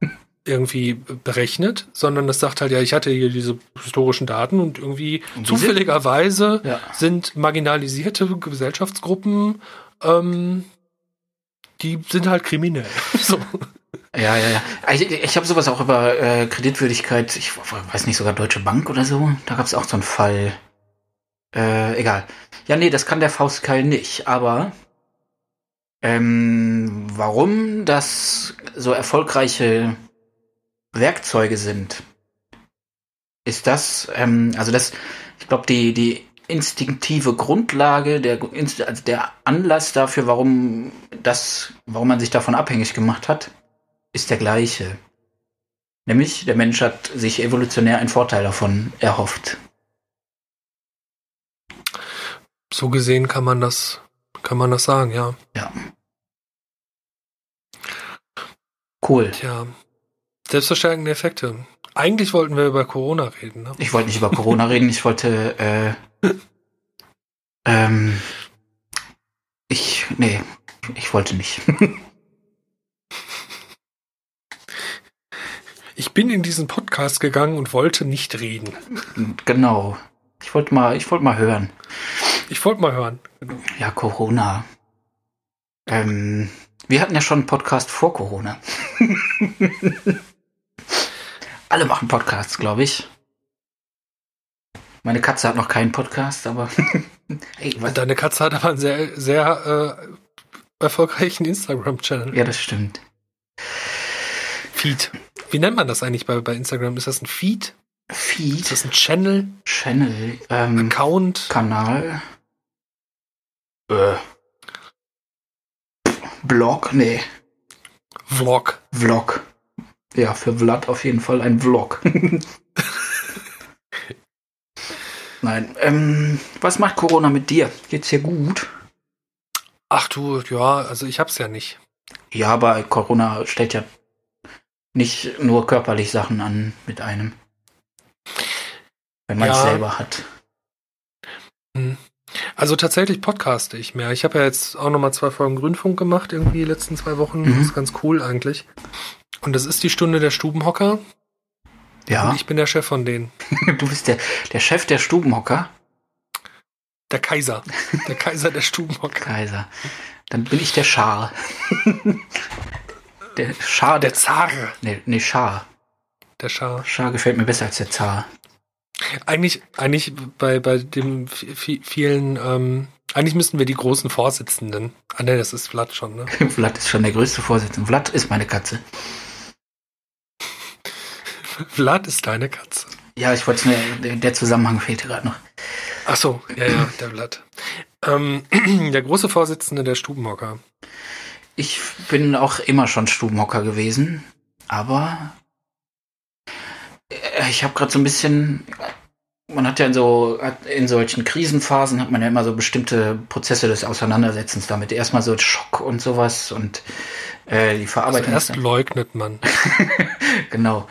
(laughs) irgendwie berechnet, sondern das sagt halt, ja, ich hatte hier diese historischen Daten und irgendwie Und zufälligerweise Ja. sind marginalisierte Gesellschaftsgruppen, ähm, die sind halt kriminell. (laughs) so. Ja, ja, ja. Ich, ich habe sowas auch über äh, Kreditwürdigkeit, ich weiß nicht, sogar Deutsche Bank oder so. Da gab es auch so einen Fall. Äh, egal. Ja, nee, das kann der Faustkeil nicht, aber ähm, warum das so erfolgreiche Werkzeuge sind, ist das, ähm, also das, ich glaube, die, die instinktive Grundlage, der, also der Anlass dafür, warum das, warum man sich davon abhängig gemacht hat, ist der gleiche. Nämlich, der Mensch hat sich evolutionär einen Vorteil davon erhofft. So gesehen kann man das, kann man das sagen, ja. Ja. Cool. Tja, selbstverstärkende Effekte. Eigentlich wollten wir über Corona reden, ne? Ich wollte nicht über Corona reden, ich wollte, äh, (laughs) ähm, ich, nee, ich wollte nicht. (laughs) Ich bin in diesen Podcast gegangen und wollte nicht reden. genau. Ich wollte mal, ich wollte mal hören. Ich wollte mal hören. Ja, Corona. Ähm, wir hatten ja schon einen Podcast vor Corona. (laughs) Alle machen Podcasts, glaube ich. Meine Katze hat noch keinen Podcast, aber (laughs) hey? Deine Katze hat aber einen sehr, sehr äh, erfolgreichen Instagram-Channel. Ja, das stimmt. Feed. Wie nennt man das eigentlich bei, bei Instagram? Ist das ein Feed? Ist Feed, das ein Channel? Channel, ähm, Account? Kanal, äh, Blog, nee, Vlog? Vlog. Ja, für Vlad auf jeden Fall ein Vlog. (laughs) Nein. Ähm, was macht Corona mit dir? Geht's dir gut? Ach du, ja, also ich hab's ja nicht. Ja, aber Corona stellt ja nicht nur körperlich Sachen an mit einem. Wenn man es Ja. selber hat. Hm. Also tatsächlich podcaste ich mehr. Ich habe ja jetzt auch nochmal zwei Folgen Grünfunk gemacht, irgendwie die letzten zwei Wochen. Mhm. Das ist ganz cool eigentlich. Und das ist die Stunde der Stubenhocker. Ja, Und ich bin der Chef von denen. (laughs) du bist der, der Chef der Stubenhocker. Der Kaiser. Der Kaiser der Stubenhocker. Kaiser. Dann bin ich der Schar. (laughs) der Schar, der, Der Zar. nee, nee, Schar. Der Schar. Schar gefällt mir besser als der Zar. Eigentlich, eigentlich bei, bei dem vi- vi- vielen, ähm, eigentlich müssten wir die großen Vorsitzenden. Ah ne, das ist Vlad schon, ne? (laughs) Vlad ist schon der größte Vorsitzende. Vlad ist meine Katze. Vlad ist deine Katze. Ja, ich wollte es mir, der, Zusammenhang fehlte gerade noch. Ach so, ja, ja, der Vlad. Ähm, (clears throat) der große Vorsitzende der Stubenhocker. Ich bin auch immer schon Stubenhocker gewesen, aber äh, ich habe gerade so ein bisschen, man hat ja in so in solchen Krisenphasen hat man ja immer so bestimmte Prozesse des Auseinandersetzens damit. Erstmal so Schock und sowas und äh, die Also Verarbeitung. erst leugnet man. (laughs) genau.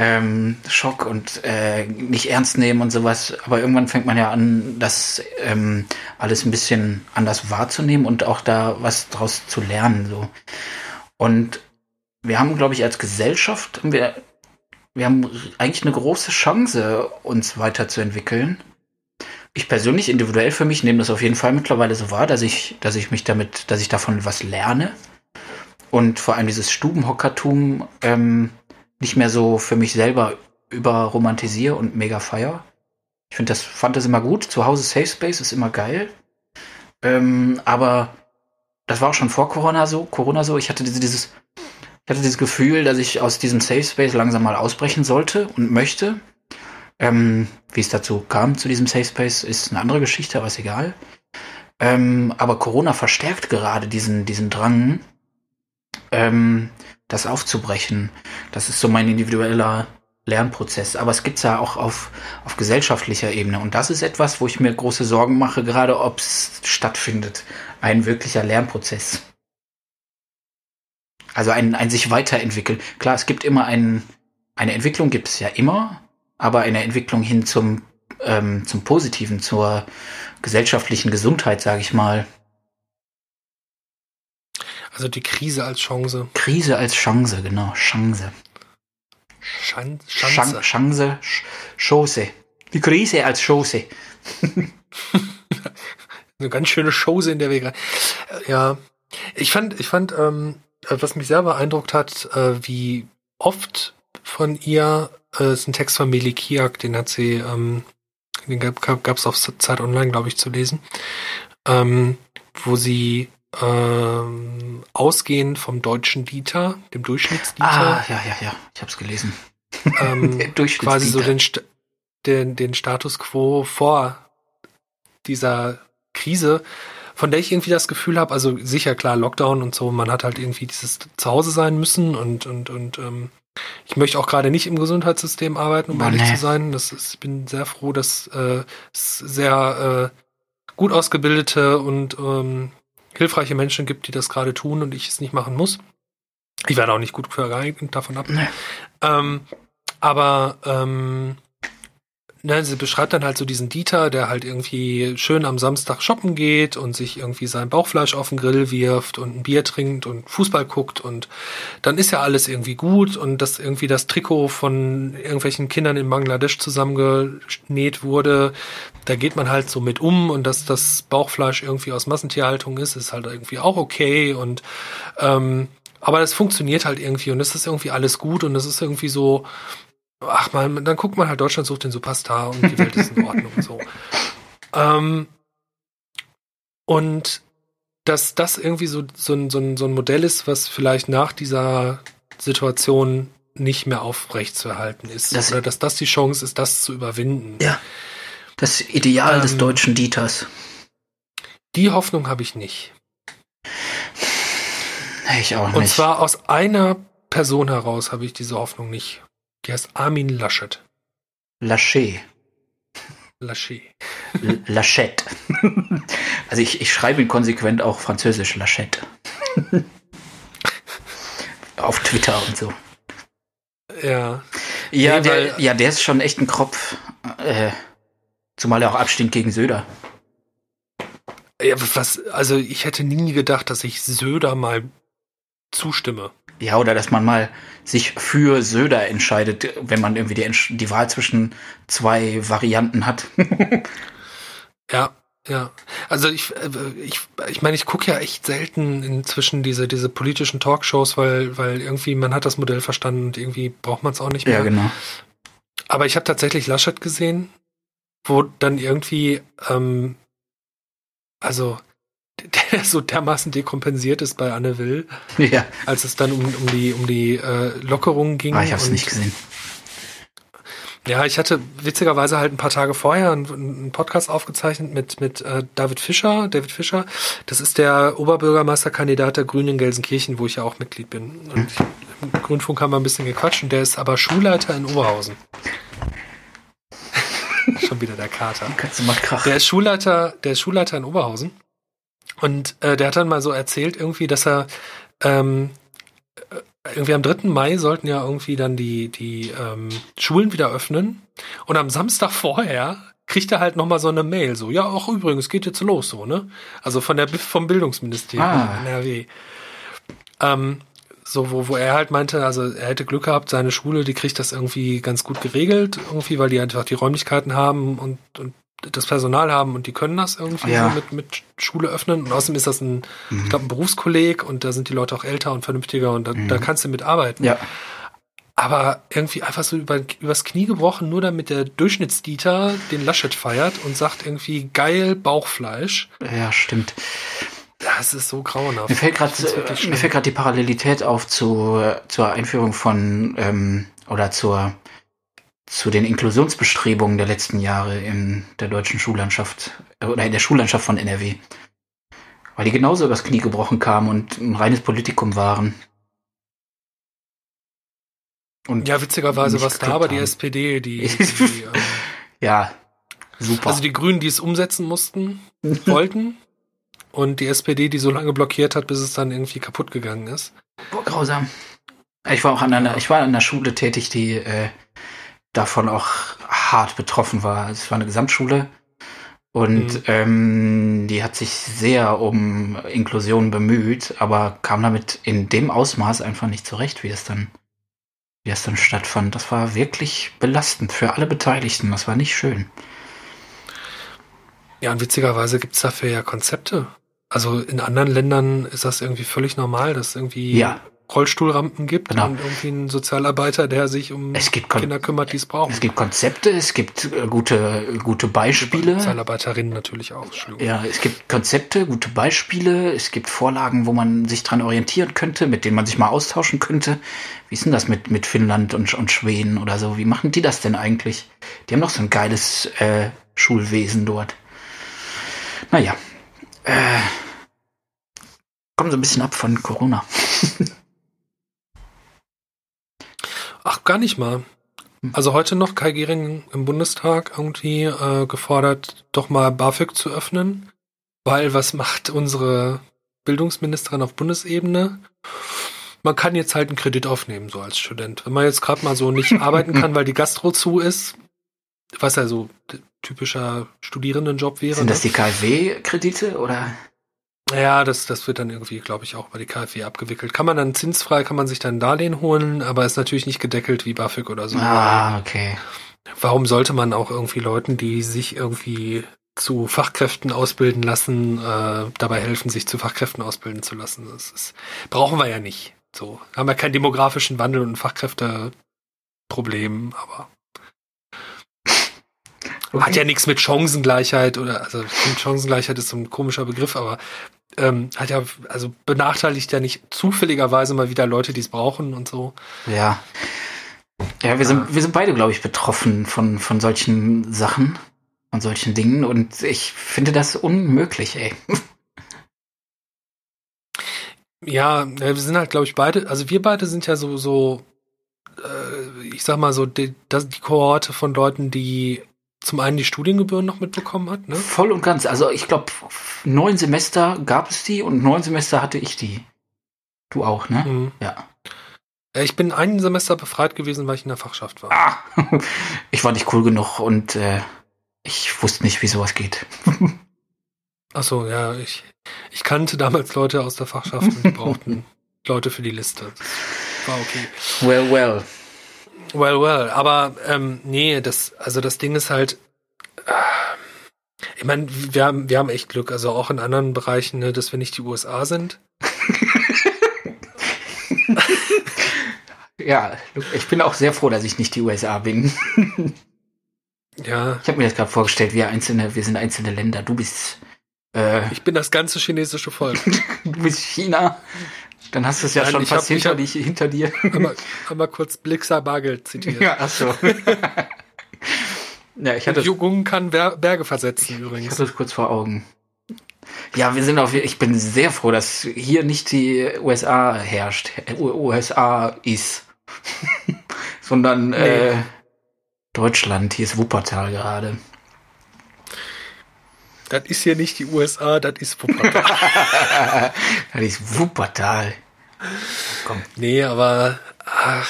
Ähm, Schock und äh, nicht ernst nehmen und sowas. Aber irgendwann fängt man ja an, das ähm, alles ein bisschen anders wahrzunehmen und auch da was draus zu lernen. So. Und wir haben, glaube ich, als Gesellschaft, wir, wir haben eigentlich eine große Chance, uns weiterzuentwickeln. Ich persönlich, individuell für mich, nehme das auf jeden Fall mittlerweile so wahr, dass ich, dass ich mich damit, dass ich davon was lerne. Und vor allem dieses Stubenhockertum ähm, nicht mehr so für mich selber überromantisiere und mega feier. Ich finde das, fand das immer gut. Zu Hause Safe Space ist immer geil. Ähm, aber das war auch schon vor Corona so, Corona so. Ich hatte diese, dieses, ich hatte dieses Gefühl, dass ich aus diesem Safe Space langsam mal ausbrechen sollte und möchte. Ähm, wie es dazu kam, zu diesem Safe Space, ist eine andere Geschichte, aber ist egal. Ähm, aber Corona verstärkt gerade diesen, diesen Drang, ähm, das aufzubrechen. Das ist so mein individueller Lernprozess. Aber es gibt's ja auch auf, auf gesellschaftlicher Ebene. Und das ist etwas, wo ich mir große Sorgen mache, gerade ob es stattfindet. Ein wirklicher Lernprozess. Also ein, ein sich weiterentwickeln. Klar, es gibt immer ein, eine Entwicklung, gibt es ja immer, aber eine Entwicklung hin zum, ähm, zum Positiven, zur gesellschaftlichen Gesundheit, sage ich mal. Also die Krise als Chance. Krise als Chance, genau, Chance. Schan Chance, Chance. Chance Chance. Die Krise als Chance. (laughs) Eine ganz schöne Chose, in der gerade. Ja. Ich fand, ich fand, ähm, was mich sehr beeindruckt hat, äh, wie oft von ihr, äh, ist ein Text von Meli Kiak, den hat sie, ähm, den gab es auf Zeit Online, glaube ich, zu lesen, ähm, wo sie ähm, ausgehend vom deutschen Dieter, dem Durchschnittsdieter, Ah, ja, ja, ja. Ich hab's gelesen. ähm, (laughs) Der quasi so den, St den, den Status quo vor dieser Krise, von der ich irgendwie das Gefühl habe, also sicher klar Lockdown und so, man hat halt irgendwie dieses Zuhause sein müssen und und und ähm, ich möchte auch gerade nicht im Gesundheitssystem arbeiten, um Oh, ehrlich nee. zu sein. Das ist, ich bin sehr froh, dass äh, es sehr äh, gut ausgebildete und ähm, hilfreiche Menschen gibt, die das gerade tun und ich es nicht machen muss. Ich werde auch nicht gut für geeignet davon ab. Nee. Ähm, aber ähm, ne, sie beschreibt dann halt so diesen Dieter, der halt irgendwie schön am Samstag shoppen geht und sich irgendwie sein Bauchfleisch auf den Grill wirft und ein Bier trinkt und Fußball guckt und dann ist ja alles irgendwie gut und dass irgendwie das Trikot von irgendwelchen Kindern in Bangladesch zusammengenäht wurde, da geht man halt so mit um und dass das Bauchfleisch irgendwie aus Massentierhaltung ist, ist halt irgendwie auch okay und ähm, aber das funktioniert halt irgendwie und es ist irgendwie alles gut und es ist irgendwie so, ach man, dann guckt man halt Deutschland sucht den Superstar und die Welt ist in Ordnung und so. Ähm, und dass das irgendwie so, so, ein, so, ein, so ein Modell ist, was vielleicht nach dieser Situation nicht mehr aufrechtzuerhalten ist. Das- Oder dass das die Chance ist, das zu überwinden. Ja. Das Ideal des Ähm, deutschen Dieters. Die Hoffnung habe ich nicht. Ich auch Und nicht. zwar aus einer Person heraus habe ich diese Hoffnung nicht. Die heißt Armin Laschet. Lachey. Lachey. Lachette. also ich, ich schreibe ihn konsequent auch französisch Lachette. Auf Twitter und so. Ja. Ja, Nee, der, ja, der ist schon echt ein Kropf. Äh, zumal er auch abstinkt gegen Söder. ja. Was, also ich hätte nie gedacht, dass ich Söder mal zustimme. Ja, oder dass man mal sich für Söder entscheidet, wenn man irgendwie die, die Wahl zwischen zwei Varianten hat. (laughs) Ja, ja. Also ich, äh, ich, ich meine, ich gucke ja echt selten inzwischen diese, diese politischen Talkshows, weil, weil irgendwie man hat das Modell verstanden und irgendwie braucht man es auch nicht mehr. ja, genau. Aber ich habe tatsächlich Laschet gesehen, wo dann irgendwie, ähm, also der so dermaßen dekompensiert ist bei Anne Will, Ja, als es dann um, um die, um die äh, Lockerungen ging. ah, ich hab's nicht gesehen. Ja, ich hatte witzigerweise halt ein paar Tage vorher einen, einen Podcast aufgezeichnet mit, mit äh, David Fischer. David Fischer, das ist der Oberbürgermeisterkandidat der Grünen in Gelsenkirchen, wo ich ja auch Mitglied bin. Und ich, im Grünfunk haben wir ein bisschen gequatscht und der ist aber Schulleiter in Oberhausen. (laughs) Schon wieder der Kater. Kannst du mal krachen. Der ist Schulleiter, der ist Schulleiter in Oberhausen. Und äh, der hat dann mal so erzählt irgendwie, dass er ähm, äh, irgendwie am 3. Mai sollten ja irgendwie dann die, die ähm, Schulen wieder öffnen. Und am Samstag (laughs) vorher kriegt er halt nochmal so eine Mail, so, ja, auch übrigens, geht jetzt los, so, ne? Also von der vom Bildungsministerium Ah. NRW. Ähm, so, wo, wo er halt meinte, also er hätte Glück gehabt, seine Schule, die kriegt das irgendwie ganz gut geregelt, irgendwie, weil die einfach die Räumlichkeiten haben und, und das Personal haben und die können das irgendwie Ja. so mit, mit Schule öffnen. Und außerdem ist das ein, Mhm. ich glaube, ein Berufskolleg und da sind die Leute auch älter und vernünftiger und da, Mhm. da kannst du mitarbeiten. Ja, Aber irgendwie einfach so über, übers Knie gebrochen, nur damit der Durchschnittsdieter den Laschet feiert und sagt irgendwie geil Bauchfleisch. ja, stimmt. Das ist so grauenhaft. Mir fällt gerade äh, die Parallelität auf zu, zur Einführung von ähm, oder zur zu den Inklusionsbestrebungen der letzten Jahre in der deutschen Schullandschaft äh, oder in der Schullandschaft von NRW. Weil die genauso übers Knie gebrochen kamen und ein reines Politikum waren. Und Ja, witzigerweise nicht was da, aber die. SPD, die, die (laughs) ähm, ja, super. also die Grünen, die es umsetzen mussten, (laughs) wollten. Und die SPD, die so lange blockiert hat, bis es dann irgendwie kaputt gegangen ist. Boah, grausam. Ich war auch an einer, ich war an einer Schule tätig, die äh, davon auch hart betroffen war. Es war eine Gesamtschule und Mhm. ähm, die hat sich sehr um Inklusion bemüht, aber kam damit in dem Ausmaß einfach nicht zurecht, wie es dann, wie es dann stattfand. Das war wirklich belastend für alle Beteiligten. Das war nicht schön. Ja, und witzigerweise gibt's dafür ja Konzepte. Also in anderen Ländern ist das irgendwie völlig normal, dass es irgendwie Ja. Rollstuhlrampen gibt Genau. und irgendwie einen Sozialarbeiter, der sich um Es gibt Kon Kinder kümmert, die es brauchen. es gibt Konzepte, es gibt äh, gute, gute Beispiele. Sozialarbeiterinnen natürlich auch. Ja, es gibt Konzepte, gute Beispiele, es gibt Vorlagen, wo man sich dran orientieren könnte, mit denen man sich mal austauschen könnte. Wie ist denn das mit, mit Finnland und, und Schweden oder so? Wie machen die das denn eigentlich? Die haben doch so ein geiles äh, Schulwesen dort. Naja. Äh, kommen so ein bisschen ab von Corona. (laughs) Ach, gar nicht mal. Also heute noch Kai Gehring im Bundestag irgendwie äh, gefordert, doch mal BAföG zu öffnen, weil was macht unsere Bildungsministerin auf Bundesebene? Man kann jetzt halt einen Kredit aufnehmen, so als Student. Wenn man jetzt gerade mal so nicht (laughs) arbeiten kann, weil die Gastro zu ist, was ja so typischer Studierendenjob wäre. Sind das ne? die KfW-Kredite oder? Ja, das, das wird dann irgendwie, glaube ich, auch bei die KfW abgewickelt. Kann man dann zinsfrei, kann man sich dann Darlehen holen, aber ist natürlich nicht gedeckelt wie BAföG oder so. Ah, okay. Warum sollte man auch irgendwie Leuten, die sich irgendwie zu Fachkräften ausbilden lassen, äh, dabei helfen, sich zu Fachkräften ausbilden zu lassen? Das ist, brauchen wir ja nicht. So haben wir keinen demografischen Wandel und Fachkräfteproblem, aber hat ja nichts mit Chancengleichheit oder also Chancengleichheit ist so ein komischer Begriff, aber ähm, hat ja also benachteiligt ja nicht zufälligerweise mal wieder Leute, die es brauchen und so. Ja. Ja, wir sind, wir sind beide, glaube ich, betroffen von, von solchen Sachen, von solchen Dingen und ich finde das unmöglich, ey. Ja, ja, wir sind halt, glaube ich, beide, also wir beide sind ja so, so, äh, ich sag mal so, die, das, die Kohorte von Leuten, die zum einen die Studiengebühren noch mitbekommen hat, ne? Voll und ganz. Also ich glaube, neun Semester gab es die und neun Semester hatte ich die. Du auch, ne? Mhm. Ja. Ja, Ich bin ein Semester befreit gewesen, weil ich in der Fachschaft war. Ah, (laughs) ich war nicht cool genug und äh, ich wusste nicht, wie sowas geht. (laughs) Ach so, ja, ich, ich kannte damals Leute aus der Fachschaft und die (laughs) brauchten Leute für die Liste. War okay. Well, well. Well, well, aber ähm, nee, das, also das Ding ist halt, äh, ich meine, wir haben, wir haben echt Glück, also auch in anderen Bereichen, ne, dass wir nicht die USA sind. (laughs) Ja, ich bin auch sehr froh, dass ich nicht die USA bin. Ja, Ich habe mir das gerade vorgestellt, wir einzelne, wir sind einzelne Länder. Du bist, äh, ich bin das ganze chinesische Volk. (laughs) du bist China. Dann hast du es ja Nein, schon ich fast hab- ich hinter, hab- dich, hinter dir. einmal, einmal kurz Blixer Bargeld zitiert. ja, ach so. (laughs) ja, ich hatte, Jugungen kann Ber Berge versetzen ich übrigens. hatte es kurz vor Augen. Ja, wir sind auf, ich bin sehr froh, dass hier nicht die USA herrscht, USA ist, (laughs) sondern äh, Deutschland. Hier ist Wuppertal gerade. Das ist hier nicht die USA, das ist Wuppertal. (laughs) Das ist Wuppertal. Komm. nee, aber ach,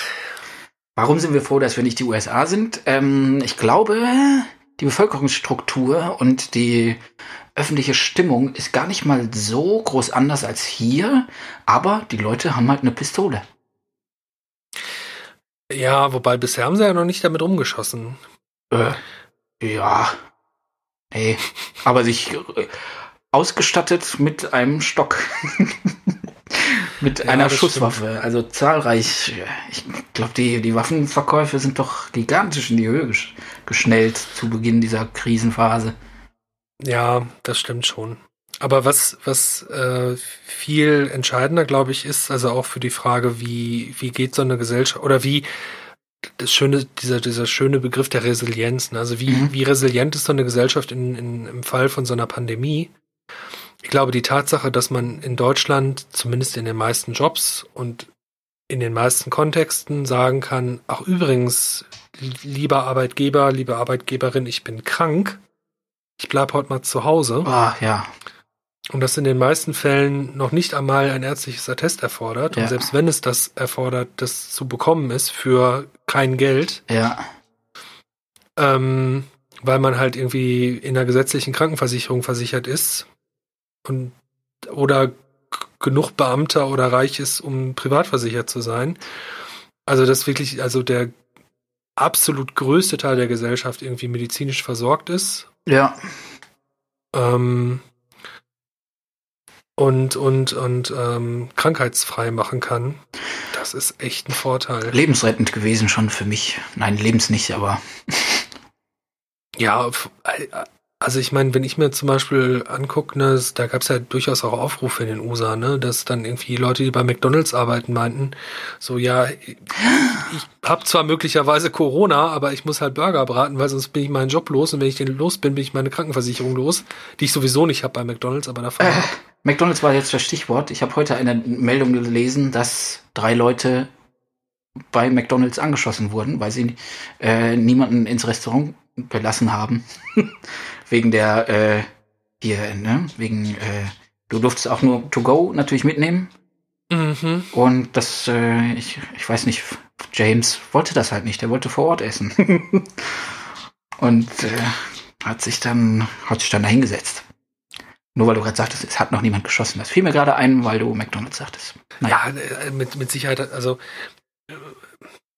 Warum sind wir froh, dass wir nicht die USA sind? Ähm, ich glaube, die Bevölkerungsstruktur und die öffentliche Stimmung ist gar nicht mal so groß anders als hier, aber die Leute haben halt eine Pistole. ja, wobei bisher haben sie ja noch nicht damit rumgeschossen. Äh, ja. Nee. Aber sich äh, ausgestattet mit einem Stock. (laughs) mit Ja, einer Schusswaffe. Also zahlreich. Ich glaube, die, die Waffenverkäufe sind doch gigantisch in die Höhe gesch geschnellt zu Beginn dieser Krisenphase. Ja, das stimmt schon. Aber was, was äh, viel entscheidender, glaube ich, ist, also auch für die Frage, wie, wie geht so eine Gesellschaft oder wie das schöne, dieser, dieser schöne Begriff der Resilienz, ne? also wie, Mhm. wie resilient ist so eine Gesellschaft in, in, im Fall von so einer Pandemie? Ich glaube, die Tatsache, dass man in Deutschland, zumindest in den meisten Jobs und in den meisten Kontexten sagen kann, ach übrigens, lieber Arbeitgeber, liebe Arbeitgeberin, ich bin krank, ich bleib heute mal zu Hause. Ah, ja. Und das in den meisten Fällen noch nicht einmal ein ärztliches Attest erfordert. Ja. Und selbst wenn es das erfordert, das zu bekommen ist für kein Geld, Ja. ähm, weil man halt irgendwie in der gesetzlichen Krankenversicherung versichert ist und oder genug Beamter oder reich ist, um privat versichert zu sein. Also dass wirklich, also der absolut größte Teil der Gesellschaft irgendwie medizinisch versorgt ist Ja. ähm, und und und ähm, krankheitsfrei machen kann. Das ist echt ein Vorteil. Lebensrettend gewesen schon für mich. Nein, lebens nicht, aber Ja, f- äh, also ich meine, wenn ich mir zum Beispiel angucke, ne, da gab es ja durchaus auch Aufrufe in den USA, ne, dass dann irgendwie Leute, die bei McDonalds arbeiten, meinten, so ja, ich habe zwar möglicherweise Corona, aber ich muss halt Burger braten, weil sonst bin ich meinen Job los und wenn ich den los bin, bin ich meine Krankenversicherung los, die ich sowieso nicht habe bei McDonalds, aber davon Äh, McDonalds war jetzt das Stichwort. Ich habe heute eine Meldung gelesen, dass drei Leute bei McDonalds angeschossen wurden, weil sie äh, niemanden ins Restaurant belassen haben. (laughs) wegen der, äh, hier, ne, wegen, äh, du durftest auch nur to go natürlich mitnehmen. Mhm. Und das, äh, ich, ich weiß nicht, James wollte das halt nicht, der wollte vor Ort essen. (laughs) Und äh, hat sich dann, hat sich dann da hingesetzt. Nur weil du gerade sagtest, es hat noch niemand geschossen. Das fiel mir gerade ein, weil du McDonalds sagtest. Naja. Ja, äh, mit, mit Sicherheit, also äh, man, das Schli-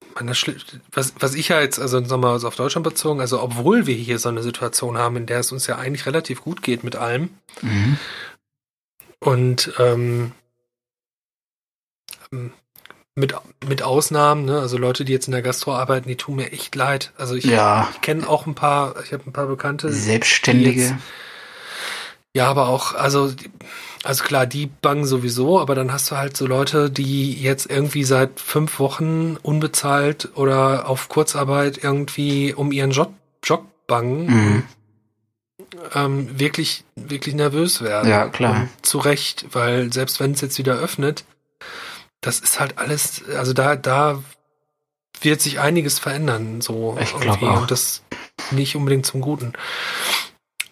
was, was ich ja jetzt, also nochmal also auf Deutschland bezogen, also obwohl wir hier so eine Situation haben, in der es uns ja eigentlich relativ gut geht mit allem Mhm. und ähm, ähm, mit, mit Ausnahmen, ne, also Leute, die jetzt in der Gastro arbeiten, die tun mir echt leid. Also ich, Ja, ich kenne auch ein paar, ich habe ein paar Bekannte, Selbstständige. jetzt- Ja, aber auch, also, also klar, die bangen sowieso, aber dann hast du halt so Leute, die jetzt irgendwie seit fünf Wochen unbezahlt oder auf Kurzarbeit irgendwie um ihren Job, Job bangen, Mhm. ähm, wirklich, wirklich nervös werden. Ja, klar. Und zu Recht, weil selbst wenn es jetzt wieder öffnet, das ist halt alles, also da, da wird sich einiges verändern, so Ich glaub irgendwie. auch. Und das, nicht unbedingt zum Guten.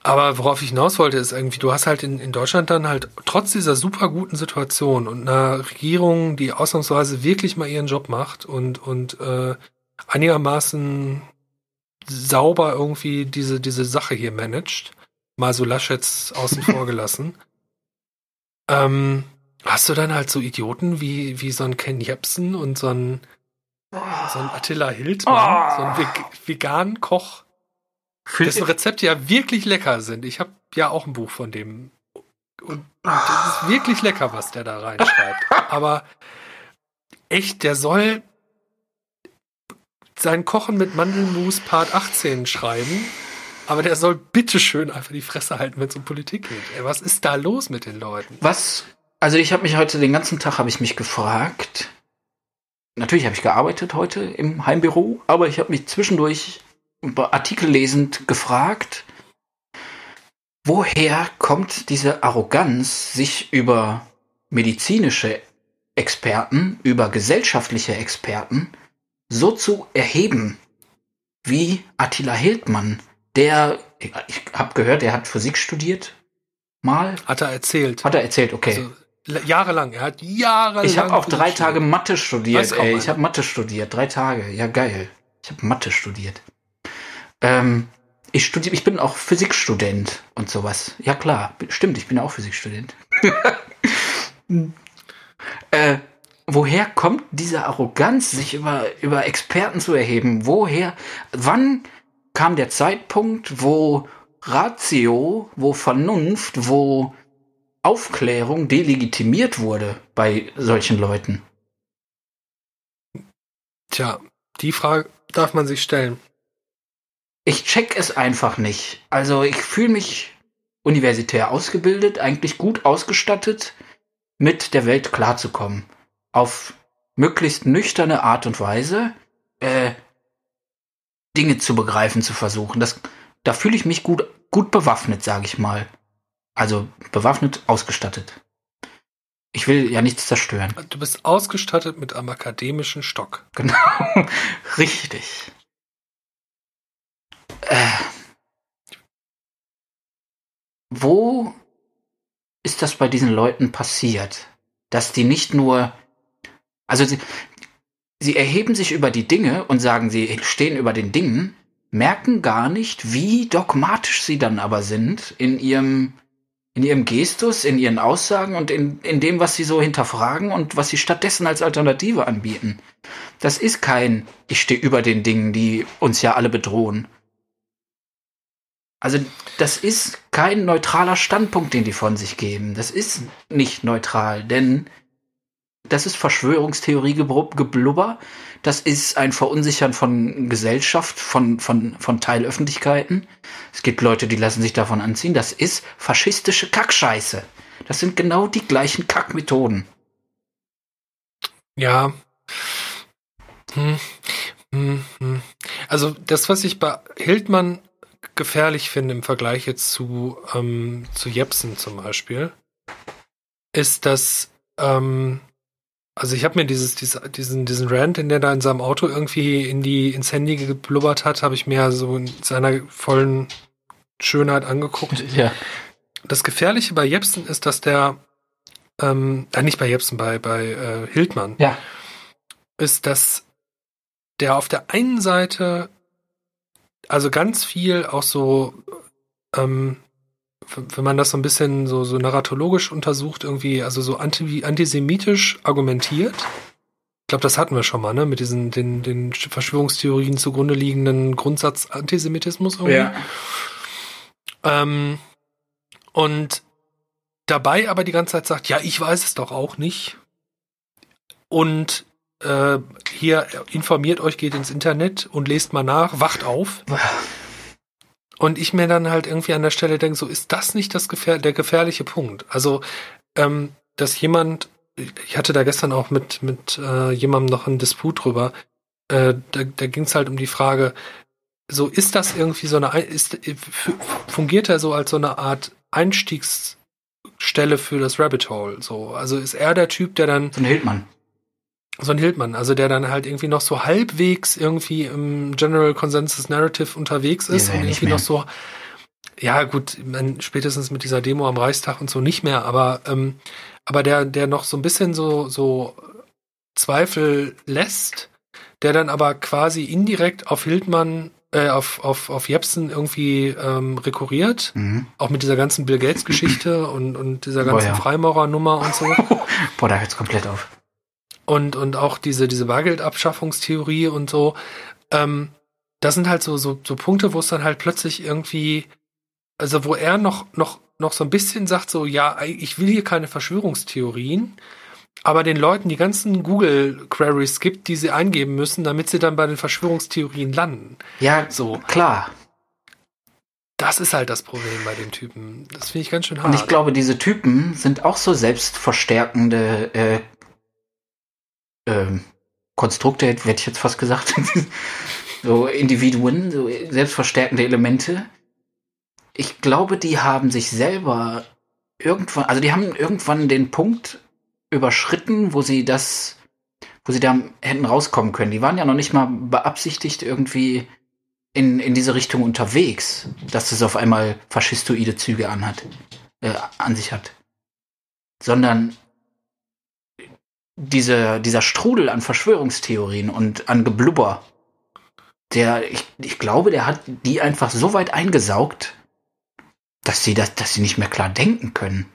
Aber worauf ich hinaus wollte, ist irgendwie, du hast halt in, in Deutschland dann halt trotz dieser super guten Situation und einer Regierung, die ausnahmsweise wirklich mal ihren Job macht und, und äh, einigermaßen sauber irgendwie diese, diese Sache hier managt, mal so Laschets außen vor (laughs) gelassen, ähm, hast du dann halt so Idioten wie, wie so ein Ken Jebsen und so ein, so ein Attila Hildmann, oh. so ein veganen Koch, dessen Rezepte ja wirklich lecker sind. Ich habe ja auch ein Buch von dem. Und das ist wirklich lecker, was der da reinschreibt. (laughs) Aber echt, der soll sein Kochen mit Mandelmus Part 18 schreiben. Aber der soll bitteschön einfach die Fresse halten, wenn es um Politik geht. Ey, was ist da los mit den Leuten? Was? Also ich habe mich heute den ganzen Tag habe ich mich gefragt. Natürlich habe ich gearbeitet heute im Heimbüro, aber ich habe mich zwischendurch Artikel lesend gefragt, woher kommt diese Arroganz, sich über medizinische Experten, über gesellschaftliche Experten so zu erheben wie Attila Hildmann, der, ich habe gehört, er hat Physik studiert, mal. Hat er erzählt. Hat er erzählt, okay. Also, jahrelang, er hat jahrelang. Ich habe auch drei Tage Mathe studiert, ey. Ich habe Mathe studiert, drei Tage, ja geil. Ich habe Mathe studiert. Ähm, ich studiere, ich bin auch Physikstudent und sowas. Ja klar, stimmt, ich bin auch Physikstudent. (laughs) äh, woher kommt diese Arroganz, sich über, über Experten zu erheben? Woher, wann kam der Zeitpunkt, wo Ratio, wo Vernunft, wo Aufklärung delegitimiert wurde bei solchen Leuten? Tja, die Frage darf man sich stellen ich check es einfach nicht. Also ich fühle mich universitär ausgebildet, eigentlich gut ausgestattet, mit der Welt klarzukommen. Auf möglichst nüchterne Art und Weise äh, Dinge zu begreifen, zu versuchen. Das, da fühle ich mich gut, gut bewaffnet, sage ich mal. Also bewaffnet, ausgestattet. Ich will ja nichts zerstören. Du bist ausgestattet mit einem akademischen Stock. Genau, (laughs) richtig. Äh, wo ist das bei diesen Leuten passiert? Dass die nicht nur, also sie, sie erheben sich über die Dinge und sagen, sie stehen über den Dingen, merken gar nicht, wie dogmatisch sie dann aber sind in ihrem, in ihrem Gestus, in ihren Aussagen und in, in dem, was sie so hinterfragen und was sie stattdessen als Alternative anbieten. Das ist kein, ich stehe über den Dingen, die uns ja alle bedrohen, also das ist kein neutraler Standpunkt, den die von sich geben. Das ist nicht neutral, denn das ist Verschwörungstheorie geblubber. Das ist ein Verunsichern von Gesellschaft, von, von, von Teilöffentlichkeiten. Es gibt Leute, die lassen sich davon anziehen. Das ist faschistische Kackscheiße. Das sind genau die gleichen Kackmethoden. Ja. Hm. Hm, hm. Also das, was ich bei Hildmann gefährlich finde im Vergleich jetzt zu, ähm, zu Jepsen zum Beispiel, ist, dass, ähm, also ich habe mir dieses, dieses, diesen, diesen Rant, den der da in seinem Auto irgendwie in die, ins Handy geblubbert hat, habe ich mir so in seiner vollen Schönheit angeguckt. (laughs) Ja. Das Gefährliche bei Jepsen ist, dass der, ähm, äh, nicht bei Jepsen, bei, bei äh, Hildmann, ja. ist, dass der auf der einen Seite also ganz viel auch so, ähm, wenn man das so ein bisschen so, so narratologisch untersucht, irgendwie, also so anti, antisemitisch argumentiert. Ich glaube, das hatten wir schon mal, ne? Mit diesen den, den Verschwörungstheorien zugrunde liegenden Grundsatz Antisemitismus irgendwie. Ja. Ähm, und dabei aber die ganze Zeit sagt, ja, ich weiß es doch auch nicht. Und äh, hier informiert euch, geht ins Internet und lest mal nach, wacht auf. Und ich mir dann halt irgendwie an der Stelle denke, so ist das nicht das gefähr der gefährliche Punkt? Also, ähm, dass jemand, ich hatte da gestern auch mit, mit äh, jemandem noch einen Disput drüber, äh, da, da ging es halt um die Frage, so ist das irgendwie so eine, ist, fungiert er so als so eine Art Einstiegsstelle für das Rabbit Hole? So, also ist er der Typ, der dann. So ein Hildmann. So ein Hildmann, also der dann halt irgendwie noch so halbwegs irgendwie im General Consensus Narrative unterwegs ist Ja, und irgendwie mehr. noch so, ja gut, man, spätestens mit dieser Demo am Reichstag und so nicht mehr, aber ähm, aber der der noch so ein bisschen so so Zweifel lässt, der dann aber quasi indirekt auf Hildmann äh, auf auf auf Jepsen irgendwie ähm, rekurriert, Mhm. auch mit dieser ganzen Bill Gates Geschichte und und dieser ganzen. Freimaurer-Nummer und so. (laughs) Boah, da hört's komplett auf. Und und auch diese diese Bargeldabschaffungstheorie und so ähm, das sind halt so so so Punkte wo es dann halt plötzlich irgendwie also wo er noch noch noch so ein bisschen sagt so ja ich will hier keine Verschwörungstheorien aber den Leuten die ganzen Google Queries gibt die sie eingeben müssen damit sie dann bei den Verschwörungstheorien landen. Ja, so. klar. das ist halt das Problem bei den Typen. Das finde ich ganz schön hart Und ich glaube, diese Typen sind auch so selbstverstärkende äh, ähm, Konstrukte, hätte ich jetzt fast gesagt. (laughs) so Individuen, so selbstverstärkende Elemente. Ich glaube, die haben sich selber irgendwann, also die haben irgendwann den Punkt überschritten, wo sie das, wo sie da hätten rauskommen können. Die waren ja noch nicht mal beabsichtigt irgendwie in, in diese Richtung unterwegs, dass es auf einmal faschistoide Züge anhat, äh, an sich hat. Sondern diese, dieser Strudel an Verschwörungstheorien und an Geblubber, der, ich, ich glaube, der hat die einfach so weit eingesaugt, dass sie das, dass sie nicht mehr klar denken können.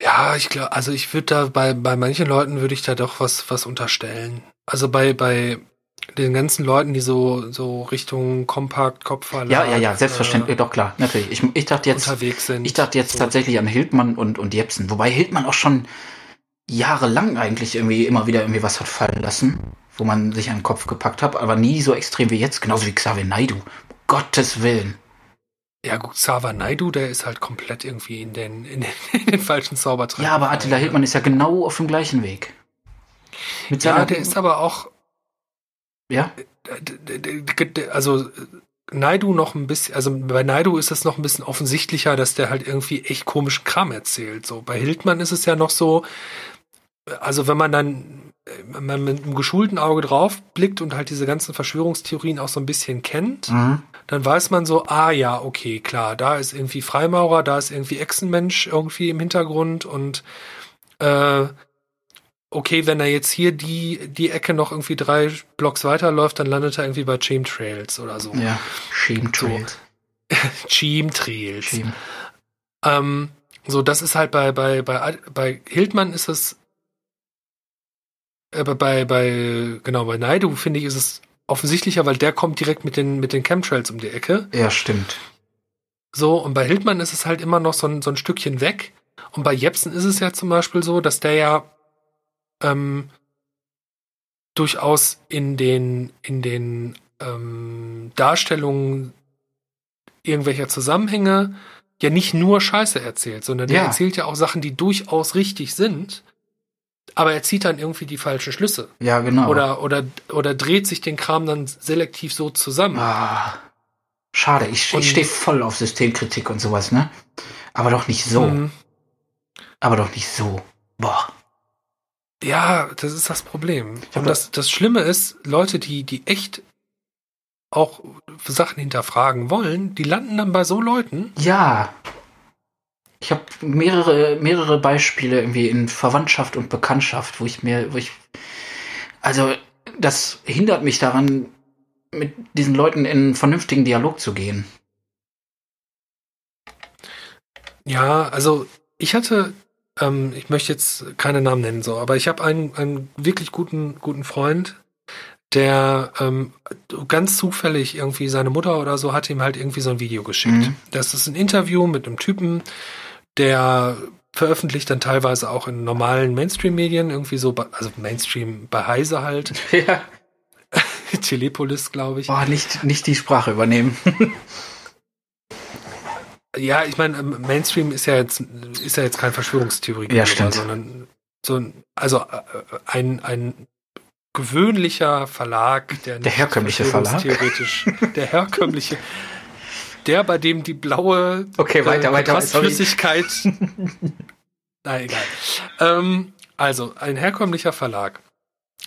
Ja, ich glaube, also ich würde da bei, bei manchen Leuten würde ich da doch was, was unterstellen. Also bei, bei den ganzen Leuten, die so, so Richtung Kompakt, Kopfverlag Ja, ja, ja, selbstverständlich, äh, doch klar, natürlich. Ich, ich dachte jetzt, unterwegs sind. ich dachte jetzt so. tatsächlich an Hildmann und, und Jepsen, wobei Hildmann auch schon jahrelang eigentlich irgendwie immer wieder irgendwie was hat fallen lassen, wo man sich an den Kopf gepackt hat, aber nie so extrem wie jetzt, genauso wie Xavier Naidu. Um Gottes Willen. Ja gut, Sava Naidu, der ist halt komplett irgendwie in den, in den, (laughs) in den falschen Zaubertrank. Ja, aber Attila Hildmann ist ja genau auf dem gleichen Weg. Mit Ja, der ist aber auch, ja, d- also Naidu noch ein bisschen, also bei Naidu ist es noch ein bisschen offensichtlicher, dass der halt irgendwie echt komischen Kram erzählt. So bei Hildmann ist es ja noch so, also wenn man dann wenn man mit einem geschulten Auge drauf blickt und halt diese ganzen Verschwörungstheorien auch so ein bisschen kennt, mhm. dann weiß man so, ah ja, okay, klar, da ist irgendwie Freimaurer, da ist irgendwie Echsenmensch irgendwie im Hintergrund und äh, okay, wenn er jetzt hier die, die Ecke noch irgendwie drei Blocks weiterläuft, dann landet er irgendwie bei Chemtrails oder so. ja, Chemtrails. (laughs) Chemtrails. Chem. Ähm, so, das ist halt bei, bei, bei, bei Hildmann ist es, äh, bei, bei, genau, bei Naidu finde ich, ist es offensichtlicher, weil der kommt direkt mit den, mit den Chemtrails um die Ecke. Ja, stimmt. So, und bei Hildmann ist es halt immer noch so ein, so ein Stückchen weg. Und bei Jepsen ist es ja zum Beispiel so, dass der ja ähm, durchaus in den, in den ähm, Darstellungen irgendwelcher Zusammenhänge ja nicht nur Scheiße erzählt, sondern der Ja. erzählt ja auch Sachen, die durchaus richtig sind, aber er zieht dann irgendwie die falschen Schlüsse. Ja, genau. Oder, oder, oder dreht sich den Kram dann selektiv so zusammen. Ah, schade, ich, Und- ich stehe voll auf Systemkritik und sowas, ne? Aber doch nicht so. Hm. Aber doch nicht so. Boah. Ja, das ist das Problem. Und das, das Schlimme ist, Leute, die, die echt auch Sachen hinterfragen wollen, die landen dann bei so Leuten. Ja. Ich habe mehrere, mehrere Beispiele irgendwie in Verwandtschaft und Bekanntschaft, wo ich mir, wo ich. Also, das hindert mich daran, mit diesen Leuten in einen vernünftigen Dialog zu gehen. Ja, also ich hatte, ähm, ich möchte jetzt keine Namen nennen, so, aber ich habe einen, einen wirklich guten, guten Freund, der ähm, ganz zufällig irgendwie seine Mutter oder so hat ihm halt irgendwie so ein Video geschickt. Mhm. Das ist ein Interview mit einem Typen, der veröffentlicht dann teilweise auch in normalen Mainstream-Medien irgendwie so, bei- also Mainstream bei Heise halt, (laughs) Ja. (laughs) Telepolis, glaube ich. Boah, nicht, nicht die Sprache übernehmen. (laughs) Ja, ich meine, ähm, Mainstream ist ja jetzt ist ja jetzt kein Verschwörungstheorie, Ja, stimmt. sondern so ein, also äh, ein ein gewöhnlicher Verlag, der, nicht herkömmliche Verlag? verschwörungstheoretisch- der herkömmliche, der bei dem die blaue Okay, weiter, weiter, sorry. Flüssigkeit. (laughs) Na egal. Ähm, Also, ein herkömmlicher Verlag.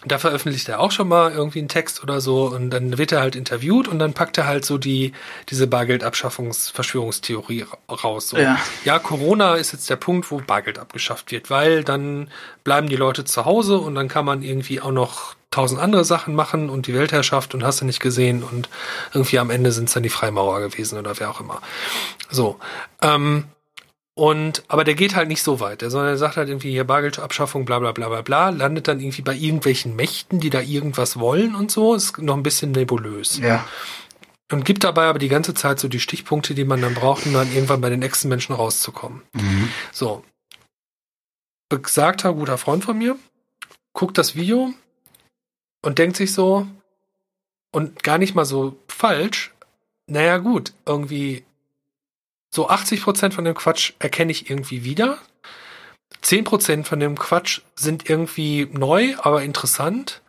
Da veröffentlicht er auch schon mal irgendwie einen Text oder so und dann wird er halt interviewt und dann packt er halt so die, diese Bargeldabschaffungs-Verschwörungstheorie raus. So. Ja. ja, Corona ist jetzt der Punkt, wo Bargeld abgeschafft wird, weil dann bleiben die Leute zu Hause und dann kann man irgendwie auch noch tausend andere Sachen machen und die Weltherrschaft und hast du nicht gesehen und irgendwie am Ende sind es dann die Freimaurer gewesen oder wer auch immer. So. Ähm, und, aber der geht halt nicht so weit, sondern er sagt halt irgendwie hier Bargeldabschaffung, bla, bla, bla, bla, bla, landet dann irgendwie bei irgendwelchen Mächten, die da irgendwas wollen und so, ist noch ein bisschen nebulös. Ja. Und gibt dabei aber die ganze Zeit so die Stichpunkte, die man dann braucht, um dann irgendwann bei den nächsten Menschen rauszukommen. Mhm. So. Besagter guter Freund von mir guckt das Video und denkt sich so, und gar nicht mal so falsch, naja gut, irgendwie so 80 Prozent von dem Quatsch erkenne ich irgendwie wieder. 10 Prozent von dem Quatsch sind irgendwie neu, aber interessant.